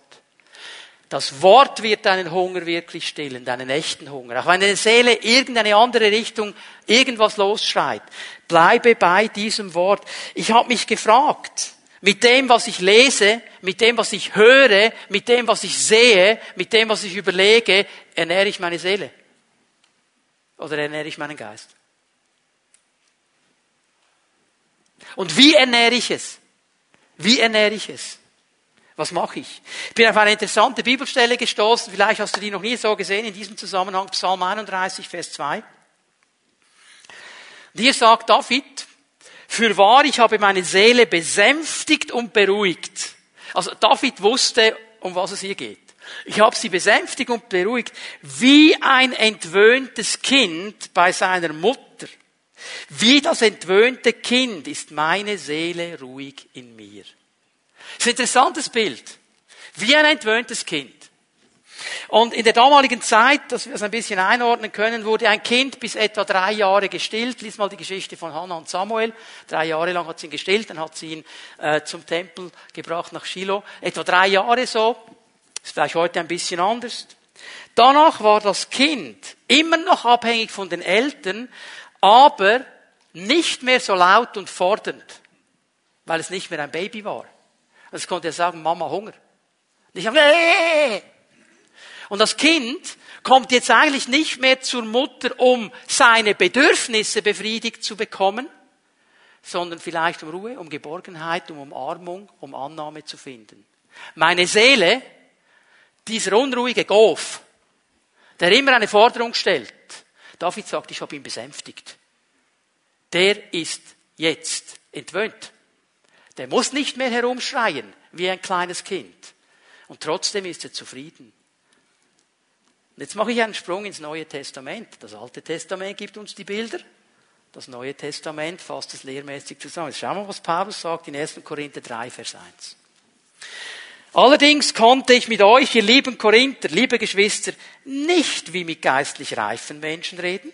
Das Wort wird deinen Hunger wirklich stillen, deinen echten Hunger. Auch wenn deine Seele irgendeine andere Richtung irgendwas losschreit, bleibe bei diesem Wort. Ich habe mich gefragt, mit dem, was ich lese, mit dem, was ich höre, mit dem, was ich sehe, mit dem, was ich überlege, ernähre ich meine Seele. Oder ernähre ich meinen Geist? Und wie ernähre ich es? Wie ernähre ich es? Was mache ich? Ich bin auf eine interessante Bibelstelle gestoßen, vielleicht hast du die noch nie so gesehen in diesem Zusammenhang, Psalm 31, Vers 2. Und hier sagt David, für wahr, ich habe meine Seele besänftigt und beruhigt. Also David wusste, um was es hier geht. Ich habe sie besänftigt und beruhigt, wie ein entwöhntes Kind bei seiner Mutter. Wie das entwöhnte Kind ist meine Seele ruhig in mir. Das ist ein interessantes Bild. Wie ein entwöhntes Kind. Und in der damaligen Zeit, dass wir es ein bisschen einordnen können, wurde ein Kind bis etwa drei Jahre gestillt. Lies mal die Geschichte von Hannah und Samuel. Drei Jahre lang hat sie ihn gestillt, dann hat sie ihn äh, zum Tempel gebracht nach Shiloh. Etwa drei Jahre so. Ist vielleicht heute ein bisschen anders. Danach war das Kind immer noch abhängig von den Eltern, aber nicht mehr so laut und fordernd, weil es nicht mehr ein Baby war. Es konnte er sagen, Mama Hunger. Und ich habe, äh! Und das Kind kommt jetzt eigentlich nicht mehr zur Mutter, um seine Bedürfnisse befriedigt zu bekommen, sondern vielleicht um Ruhe, um Geborgenheit, um Umarmung, um Annahme zu finden. Meine Seele, dieser unruhige Gof, der immer eine Forderung stellt, David sagt, ich habe ihn besänftigt. Der ist jetzt entwöhnt. Der muss nicht mehr herumschreien wie ein kleines Kind. Und trotzdem ist er zufrieden. Und jetzt mache ich einen Sprung ins Neue Testament. Das Alte Testament gibt uns die Bilder. Das Neue Testament fasst es lehrmäßig zusammen. Jetzt schauen wir, was Paulus sagt in 1. Korinther 3, Vers 1. Allerdings konnte ich mit euch, ihr lieben Korinther, liebe Geschwister, nicht wie mit geistlich reifen Menschen reden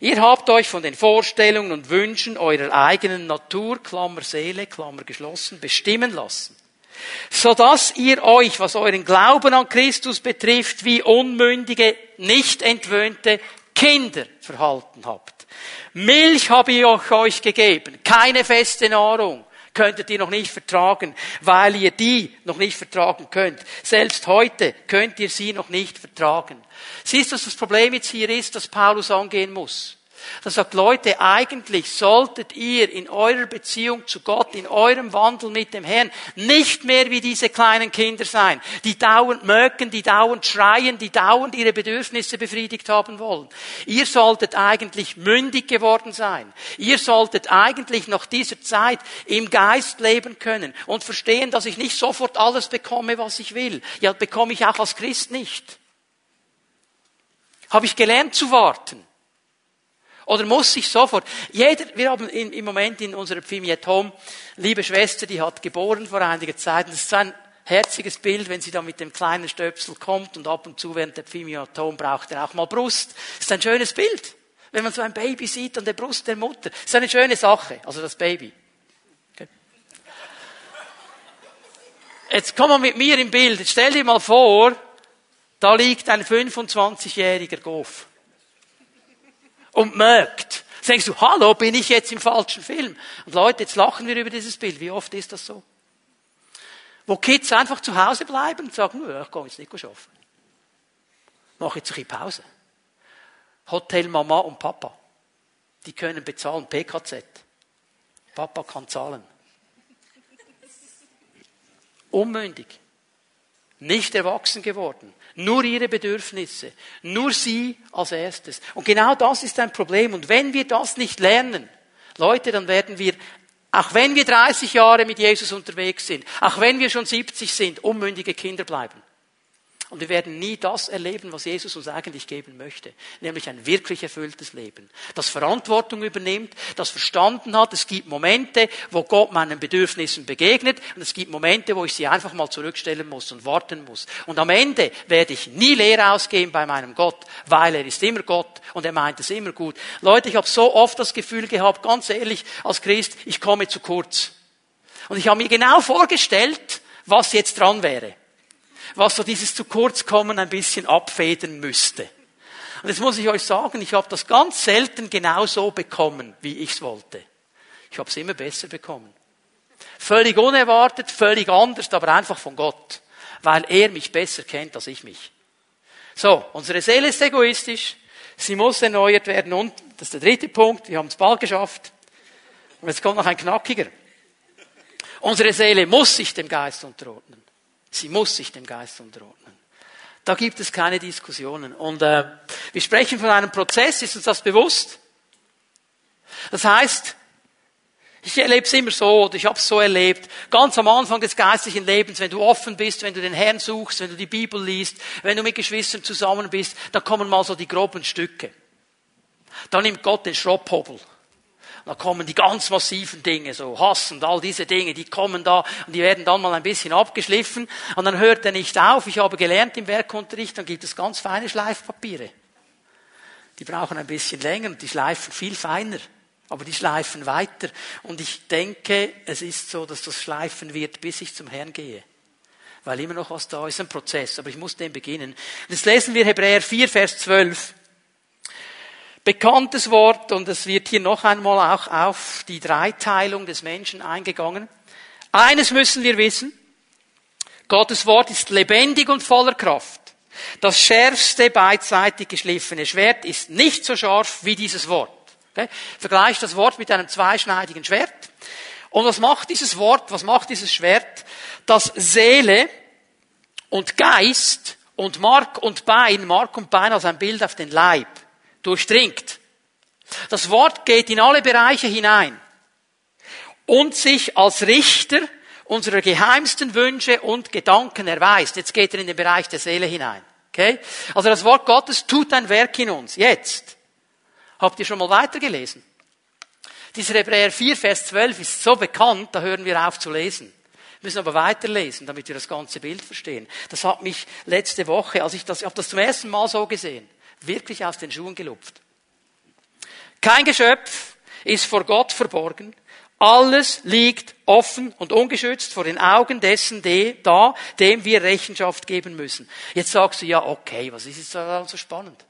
Ihr habt euch von den Vorstellungen und Wünschen eurer eigenen Natur, Klammer Seele, Klammer geschlossen, bestimmen lassen. So dass ihr euch, was euren Glauben an Christus betrifft, wie unmündige, nicht entwöhnte Kinder verhalten habt. Milch habe ich euch gegeben, keine feste Nahrung könntet ihr noch nicht vertragen, weil ihr die noch nicht vertragen könnt. Selbst heute könnt ihr sie noch nicht vertragen. Siehst du, was das Problem jetzt hier ist, dass Paulus angehen muss? Er sagt, Leute, eigentlich solltet ihr in eurer Beziehung zu Gott, in eurem Wandel mit dem Herrn, nicht mehr wie diese kleinen Kinder sein, die dauernd mögen, die dauernd schreien, die dauernd ihre Bedürfnisse befriedigt haben wollen. Ihr solltet eigentlich mündig geworden sein. Ihr solltet eigentlich nach dieser Zeit im Geist leben können und verstehen, dass ich nicht sofort alles bekomme, was ich will. Ja, bekomme ich auch als Christ nicht. Habe ich gelernt zu warten. Oder muss ich sofort? Jeder, wir haben im Moment in unserer Pfimi Home, liebe Schwester, die hat geboren vor einiger Zeit. Das ist ein herziges Bild, wenn sie da mit dem kleinen Stöpsel kommt und ab und zu während der Pfimi Home braucht er auch mal Brust. Das ist ein schönes Bild. Wenn man so ein Baby sieht an der Brust der Mutter. Das ist eine schöne Sache. Also das Baby. Okay. Jetzt komm mal mit mir im Bild. Jetzt stell dir mal vor, da liegt ein 25-jähriger Goff und mögt. Jetzt denkst du, hallo, bin ich jetzt im falschen Film? Und Leute, jetzt lachen wir über dieses Bild. Wie oft ist das so? Wo Kids einfach zu Hause bleiben und sagen, ich gehe jetzt nicht arbeiten. Mache jetzt ein Pause. Hotel Mama und Papa. Die können bezahlen, PKZ. Papa kann zahlen. Unmündig. Nicht erwachsen geworden. Nur ihre Bedürfnisse. Nur sie als erstes. Und genau das ist ein Problem. Und wenn wir das nicht lernen, Leute, dann werden wir, auch wenn wir 30 Jahre mit Jesus unterwegs sind, auch wenn wir schon 70 sind, unmündige Kinder bleiben. Und wir werden nie das erleben, was Jesus uns eigentlich geben möchte, nämlich ein wirklich erfülltes Leben, das Verantwortung übernimmt, das verstanden hat, es gibt Momente, wo Gott meinen Bedürfnissen begegnet und es gibt Momente, wo ich sie einfach mal zurückstellen muss und warten muss. Und am Ende werde ich nie leer ausgehen bei meinem Gott, weil er ist immer Gott und er meint es immer gut. Leute, ich habe so oft das Gefühl gehabt, ganz ehrlich, als Christ, ich komme zu kurz. Und ich habe mir genau vorgestellt, was jetzt dran wäre was so dieses zu kurz kommen ein bisschen abfedern müsste. Und jetzt muss ich euch sagen, ich habe das ganz selten genau so bekommen, wie ich es wollte. Ich habe es immer besser bekommen. Völlig unerwartet, völlig anders, aber einfach von Gott, weil er mich besser kennt als ich mich. So, unsere Seele ist egoistisch, sie muss erneuert werden und, das ist der dritte Punkt, wir haben es bald geschafft. Und jetzt kommt noch ein knackiger. Unsere Seele muss sich dem Geist unterordnen. Sie muss sich dem Geist unterordnen. Da gibt es keine Diskussionen. Und äh, wir sprechen von einem Prozess, ist uns das bewusst? Das heißt, ich erlebe es immer so, oder ich habe es so erlebt, ganz am Anfang des geistlichen Lebens, wenn du offen bist, wenn du den Herrn suchst, wenn du die Bibel liest, wenn du mit Geschwistern zusammen bist, dann kommen mal so die groben Stücke. Dann nimmt Gott den Schrotthobel da kommen die ganz massiven Dinge, so Hass und all diese Dinge, die kommen da und die werden dann mal ein bisschen abgeschliffen und dann hört er nicht auf. Ich habe gelernt im Werkunterricht, dann gibt es ganz feine Schleifpapiere. Die brauchen ein bisschen länger und die schleifen viel feiner. Aber die schleifen weiter. Und ich denke, es ist so, dass das schleifen wird, bis ich zum Herrn gehe. Weil immer noch was da ist, ein Prozess. Aber ich muss den beginnen. Jetzt lesen wir Hebräer 4, Vers 12 bekanntes Wort und es wird hier noch einmal auch auf die Dreiteilung des Menschen eingegangen. Eines müssen wir wissen. Gottes Wort ist lebendig und voller Kraft. Das schärfste beidseitig geschliffene Schwert ist nicht so scharf wie dieses Wort. Okay? Vergleicht das Wort mit einem zweischneidigen Schwert. Und was macht dieses Wort, was macht dieses Schwert? Das Seele und Geist und Mark und Bein, Mark und Bein als ein Bild auf den Leib durchdringt. Das Wort geht in alle Bereiche hinein und sich als Richter unserer geheimsten Wünsche und Gedanken erweist. Jetzt geht er in den Bereich der Seele hinein. Okay? Also das Wort Gottes tut ein Werk in uns. Jetzt. Habt ihr schon mal weitergelesen? Dieser Hebräer 4, Vers 12 ist so bekannt, da hören wir auf zu lesen. Wir müssen aber weiterlesen, damit wir das ganze Bild verstehen. Das hat mich letzte Woche, als ich das, ich habe das zum ersten Mal so gesehen wirklich aus den Schuhen gelupft. Kein Geschöpf ist vor Gott verborgen. Alles liegt offen und ungeschützt vor den Augen dessen da, dem wir Rechenschaft geben müssen. Jetzt sagst du ja, okay, was ist jetzt daran so spannend?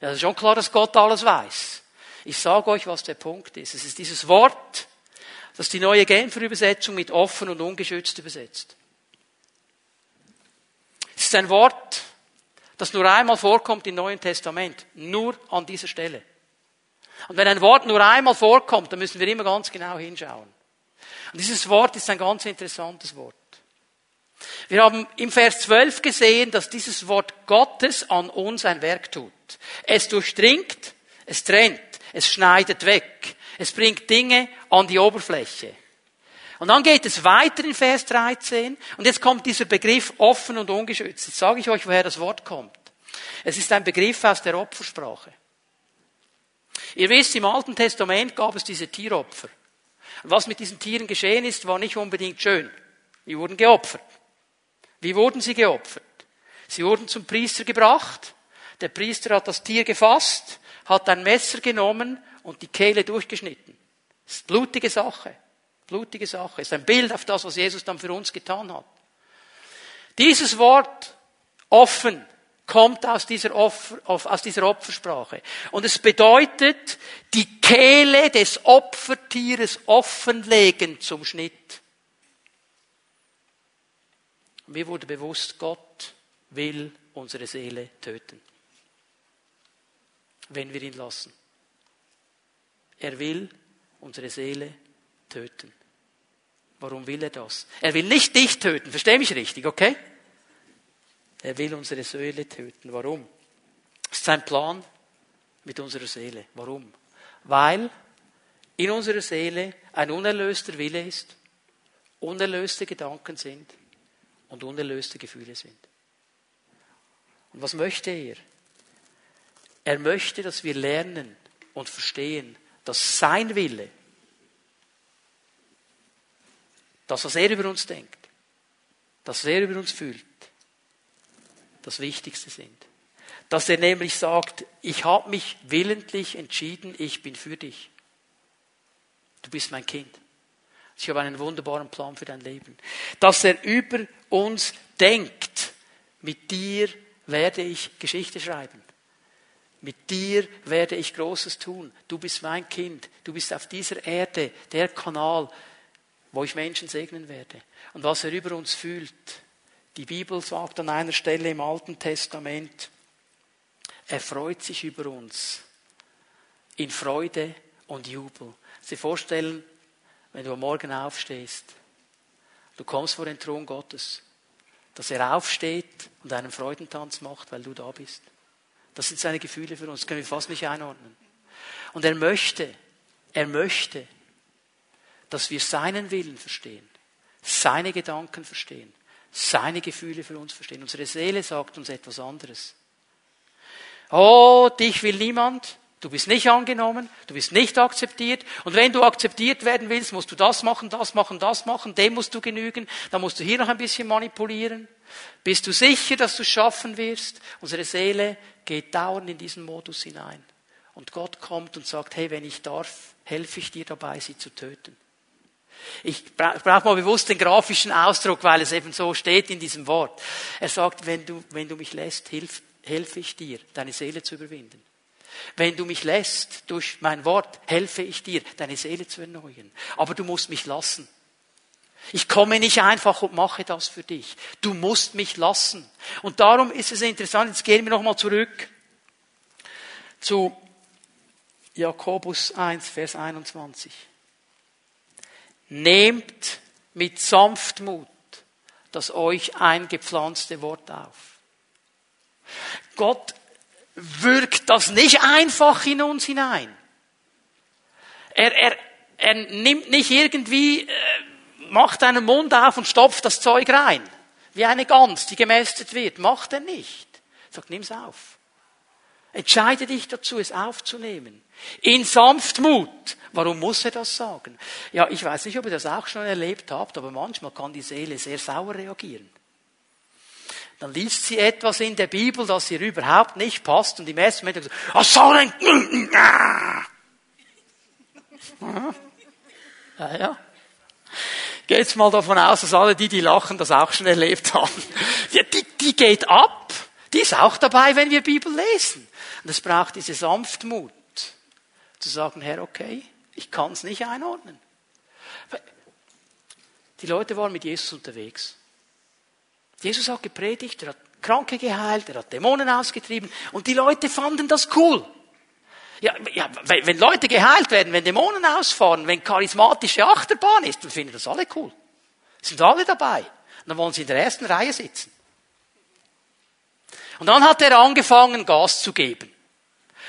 Ja, ist schon klar, dass Gott alles weiß. Ich sage euch, was der Punkt ist. Es ist dieses Wort, das die neue Genfer Übersetzung mit offen und ungeschützt übersetzt. Es ist ein Wort, das nur einmal vorkommt im Neuen Testament. Nur an dieser Stelle. Und wenn ein Wort nur einmal vorkommt, dann müssen wir immer ganz genau hinschauen. Und dieses Wort ist ein ganz interessantes Wort. Wir haben im Vers 12 gesehen, dass dieses Wort Gottes an uns ein Werk tut. Es durchdringt, es trennt, es schneidet weg, es bringt Dinge an die Oberfläche. Und dann geht es weiter in Vers 13 und jetzt kommt dieser Begriff offen und ungeschützt. Jetzt sage ich euch, woher das Wort kommt. Es ist ein Begriff aus der Opfersprache. Ihr wisst, im Alten Testament gab es diese Tieropfer. Was mit diesen Tieren geschehen ist, war nicht unbedingt schön. Die wurden geopfert. Wie wurden sie geopfert? Sie wurden zum Priester gebracht. Der Priester hat das Tier gefasst, hat ein Messer genommen und die Kehle durchgeschnitten. Das ist blutige Sache. Blutige Sache. ist ein Bild auf das, was Jesus dann für uns getan hat. Dieses Wort offen kommt aus dieser, Opfer, aus dieser Opfersprache. Und es bedeutet, die Kehle des Opfertieres offenlegen zum Schnitt. Mir wurde bewusst, Gott will unsere Seele töten. Wenn wir ihn lassen. Er will unsere Seele töten. Warum will er das? Er will nicht dich töten, versteh mich richtig, okay? Er will unsere Seele töten. Warum? Das ist sein Plan mit unserer Seele. Warum? Weil in unserer Seele ein unerlöster Wille ist, unerlöste Gedanken sind und unerlöste Gefühle sind. Und was möchte er? Er möchte, dass wir lernen und verstehen, dass sein Wille, das, was er über uns denkt, das, was er über uns fühlt, das Wichtigste sind. Dass er nämlich sagt, ich habe mich willentlich entschieden, ich bin für dich. Du bist mein Kind. Ich habe einen wunderbaren Plan für dein Leben. Dass er über uns denkt, mit dir werde ich Geschichte schreiben. Mit dir werde ich Großes tun. Du bist mein Kind. Du bist auf dieser Erde der Kanal, wo ich Menschen segnen werde. Und was er über uns fühlt. Die Bibel sagt an einer Stelle im Alten Testament, er freut sich über uns in Freude und Jubel. Sie vorstellen, wenn du am Morgen aufstehst, du kommst vor den Thron Gottes, dass er aufsteht und einen Freudentanz macht, weil du da bist. Das sind seine Gefühle für uns, das können wir fast nicht einordnen. Und er möchte, er möchte, dass wir seinen Willen verstehen, seine Gedanken verstehen, seine Gefühle für uns verstehen. Unsere Seele sagt uns etwas anderes. Oh, dich will niemand, Du bist nicht angenommen, du bist nicht akzeptiert. Und wenn du akzeptiert werden willst, musst du das machen, das machen, das machen, dem musst du genügen, dann musst du hier noch ein bisschen manipulieren. Bist du sicher, dass du schaffen wirst? Unsere Seele geht dauernd in diesen Modus hinein. Und Gott kommt und sagt, hey, wenn ich darf, helfe ich dir dabei, sie zu töten. Ich brauche mal bewusst den grafischen Ausdruck, weil es eben so steht in diesem Wort. Er sagt, wenn du, wenn du mich lässt, hilf, helfe ich dir, deine Seele zu überwinden. Wenn du mich lässt durch mein Wort, helfe ich dir, deine Seele zu erneuern. Aber du musst mich lassen. Ich komme nicht einfach und mache das für dich. Du musst mich lassen. Und darum ist es interessant, jetzt gehen wir nochmal zurück zu Jakobus 1, Vers 21. Nehmt mit Sanftmut das euch eingepflanzte Wort auf. Gott wirkt das nicht einfach in uns hinein. Er, er, er nimmt nicht irgendwie, äh, macht einen Mund auf und stopft das Zeug rein. Wie eine Gans, die gemästet wird. Macht er nicht. Er sagt, nimm's auf. Entscheide dich dazu, es aufzunehmen. In Sanftmut. Warum muss er das sagen? Ja, ich weiß nicht, ob ihr das auch schon erlebt habt, aber manchmal kann die Seele sehr sauer reagieren. Dann liest sie etwas in der Bibel, das ihr überhaupt nicht passt und im ersten Moment sagt, was soll denn? Ja, ja. Geht's mal davon aus, dass alle die, die lachen, das auch schon erlebt haben. Ja, die, die geht ab. Die ist auch dabei, wenn wir Bibel lesen. Und es braucht diese Sanftmut, zu sagen, Herr, okay, ich kann es nicht einordnen. Die Leute waren mit Jesus unterwegs. Jesus hat gepredigt, er hat Kranke geheilt, er hat Dämonen ausgetrieben und die Leute fanden das cool. Ja, ja, wenn Leute geheilt werden, wenn Dämonen ausfahren, wenn charismatische Achterbahn ist, dann finden das alle cool. Sind alle dabei. Dann wollen sie in der ersten Reihe sitzen. Und dann hat er angefangen, Gas zu geben.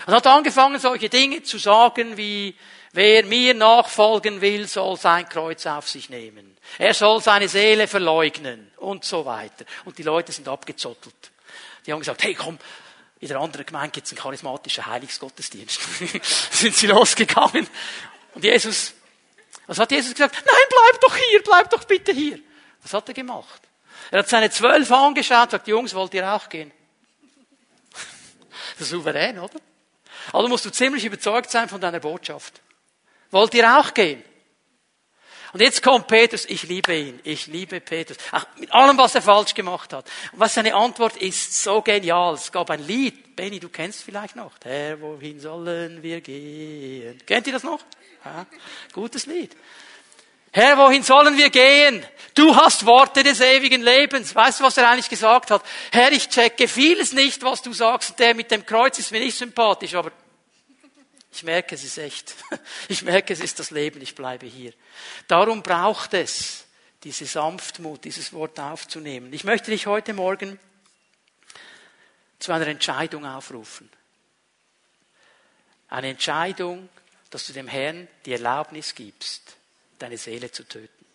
Und hat angefangen, solche Dinge zu sagen wie, Wer mir nachfolgen will, soll sein Kreuz auf sich nehmen. Er soll seine Seele verleugnen und so weiter. Und die Leute sind abgezottelt. Die haben gesagt, hey komm, in der anderen Gemeinde gibt es einen charismatischen Heiligsgottesdienst. sind sie losgegangen. Und Jesus, was hat Jesus gesagt? Nein, bleib doch hier, bleib doch bitte hier. Was hat er gemacht? Er hat seine zwölf angeschaut und sagt, Jungs, wollt ihr auch gehen? Das ist souverän, oder? Also musst du ziemlich überzeugt sein von deiner Botschaft. Wollt ihr auch gehen? Und jetzt kommt Petrus, ich liebe ihn, ich liebe Petrus. Auch mit allem, was er falsch gemacht hat. Und was seine Antwort ist, so genial. Es gab ein Lied, Benny, du kennst vielleicht noch. Herr, wohin sollen wir gehen? Kennt ihr das noch? Ja, gutes Lied. Herr, wohin sollen wir gehen? Du hast Worte des ewigen Lebens. Weißt du, was er eigentlich gesagt hat? Herr, ich checke vieles nicht, was du sagst. Der mit dem Kreuz ist mir nicht sympathisch, aber ich merke, es ist echt. Ich merke, es ist das Leben, ich bleibe hier. Darum braucht es diese Sanftmut, dieses Wort aufzunehmen. Ich möchte dich heute Morgen zu einer Entscheidung aufrufen. Eine Entscheidung, dass du dem Herrn die Erlaubnis gibst, deine Seele zu töten.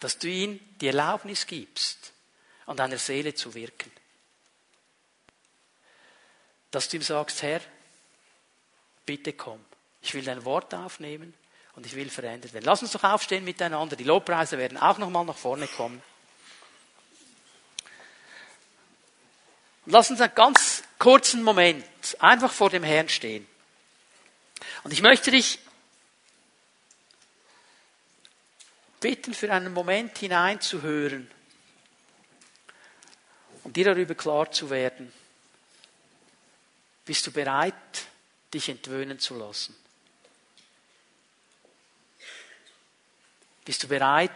Dass du ihm die Erlaubnis gibst, an deiner Seele zu wirken. Dass du ihm sagst, Herr, bitte komm, ich will dein Wort aufnehmen und ich will verändert werden. Lass uns doch aufstehen miteinander. Die Lobpreise werden auch nochmal nach vorne kommen. Lass uns einen ganz kurzen Moment einfach vor dem Herrn stehen. Und ich möchte dich bitten, für einen Moment hineinzuhören und dir darüber klar zu werden. Bist du bereit, dich entwöhnen zu lassen? Bist du bereit,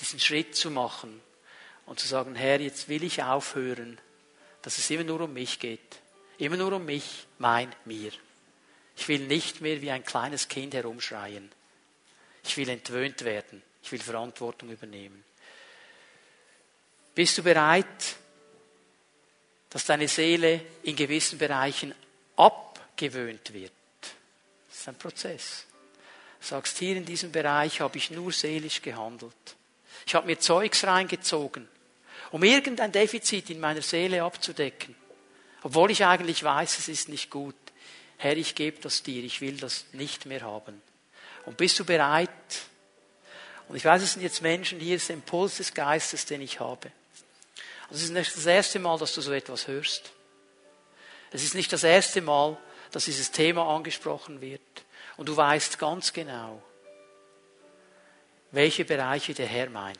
diesen Schritt zu machen und zu sagen, Herr, jetzt will ich aufhören, dass es immer nur um mich geht. Immer nur um mich, mein, mir. Ich will nicht mehr wie ein kleines Kind herumschreien. Ich will entwöhnt werden. Ich will Verantwortung übernehmen. Bist du bereit, dass deine Seele in gewissen Bereichen abgewöhnt wird? Das ist ein Prozess. Du sagst, hier in diesem Bereich habe ich nur seelisch gehandelt. Ich habe mir Zeugs reingezogen um irgendein Defizit in meiner Seele abzudecken. Obwohl ich eigentlich weiß, es ist nicht gut. Herr, ich gebe das dir, ich will das nicht mehr haben. Und bist du bereit? Und ich weiß, es sind jetzt Menschen hier, ist der Impuls des Geistes, den ich habe. Und es ist nicht das erste Mal, dass du so etwas hörst. Es ist nicht das erste Mal, dass dieses Thema angesprochen wird. Und du weißt ganz genau, welche Bereiche der Herr meint.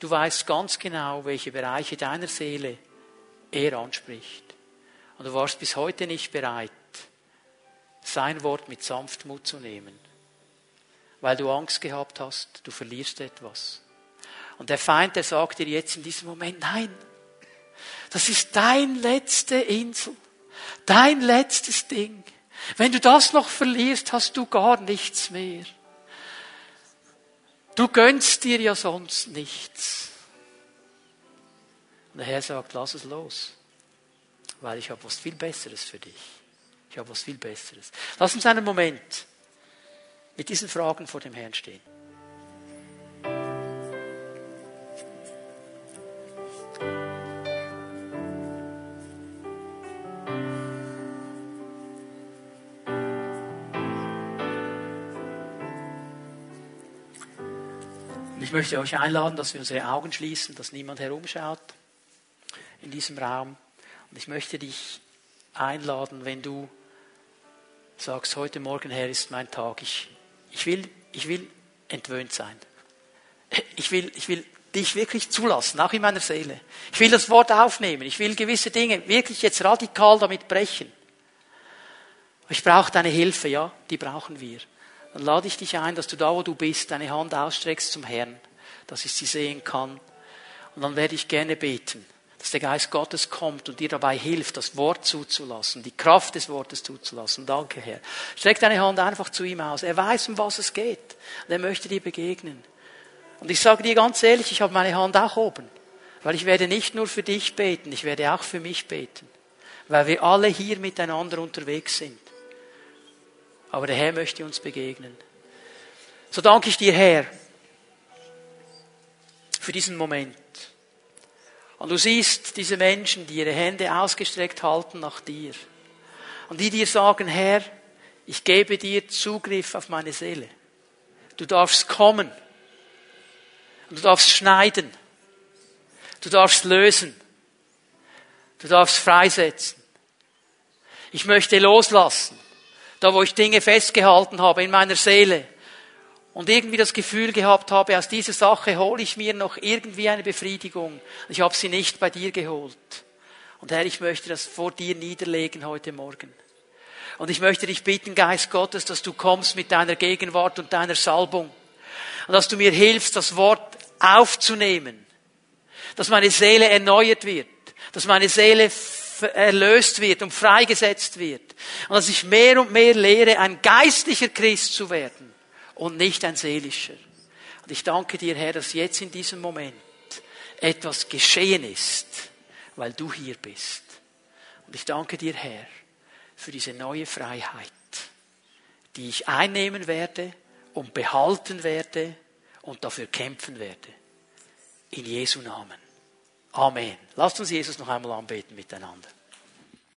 Du weißt ganz genau, welche Bereiche deiner Seele er anspricht. Und du warst bis heute nicht bereit, sein Wort mit Sanftmut zu nehmen, weil du Angst gehabt hast, du verlierst etwas. Und der Feind, der sagt dir jetzt in diesem Moment, nein, das ist dein letzte Insel, dein letztes Ding. Wenn du das noch verlierst, hast du gar nichts mehr. Du gönnst dir ja sonst nichts. Und der Herr sagt, lass es los, weil ich habe was viel Besseres für dich. Ich habe was viel Besseres. Lass uns einen Moment mit diesen Fragen vor dem Herrn stehen. möchte euch einladen, dass wir unsere Augen schließen, dass niemand herumschaut in diesem Raum. Und ich möchte dich einladen, wenn du sagst, heute Morgen, Herr, ist mein Tag. Ich, ich, will, ich will entwöhnt sein. Ich will, ich will dich wirklich zulassen, auch in meiner Seele. Ich will das Wort aufnehmen. Ich will gewisse Dinge wirklich jetzt radikal damit brechen. Ich brauche deine Hilfe, ja, die brauchen wir dann lade ich dich ein, dass du da, wo du bist, deine Hand ausstreckst zum Herrn, dass ich sie sehen kann. Und dann werde ich gerne beten, dass der Geist Gottes kommt und dir dabei hilft, das Wort zuzulassen, die Kraft des Wortes zuzulassen. Danke, Herr. Streck deine Hand einfach zu ihm aus. Er weiß, um was es geht. Und er möchte dir begegnen. Und ich sage dir ganz ehrlich, ich habe meine Hand auch oben. Weil ich werde nicht nur für dich beten, ich werde auch für mich beten. Weil wir alle hier miteinander unterwegs sind. Aber der Herr möchte uns begegnen. So danke ich dir, Herr, für diesen Moment. Und du siehst diese Menschen, die ihre Hände ausgestreckt halten nach dir. Und die dir sagen, Herr, ich gebe dir Zugriff auf meine Seele. Du darfst kommen. Und du darfst schneiden. Du darfst lösen. Du darfst freisetzen. Ich möchte loslassen da wo ich Dinge festgehalten habe in meiner Seele und irgendwie das Gefühl gehabt habe, aus dieser Sache hole ich mir noch irgendwie eine Befriedigung. Ich habe sie nicht bei dir geholt. Und Herr, ich möchte das vor dir niederlegen heute Morgen. Und ich möchte dich bitten, Geist Gottes, dass du kommst mit deiner Gegenwart und deiner Salbung. Und dass du mir hilfst, das Wort aufzunehmen. Dass meine Seele erneuert wird. Dass meine Seele erlöst wird und freigesetzt wird. Und dass ich mehr und mehr lehre, ein geistlicher Christ zu werden und nicht ein seelischer. Und ich danke dir, Herr, dass jetzt in diesem Moment etwas geschehen ist, weil du hier bist. Und ich danke dir, Herr, für diese neue Freiheit, die ich einnehmen werde und behalten werde und dafür kämpfen werde. In Jesu Namen. Amen. Lasst uns Jesus noch einmal anbeten miteinander.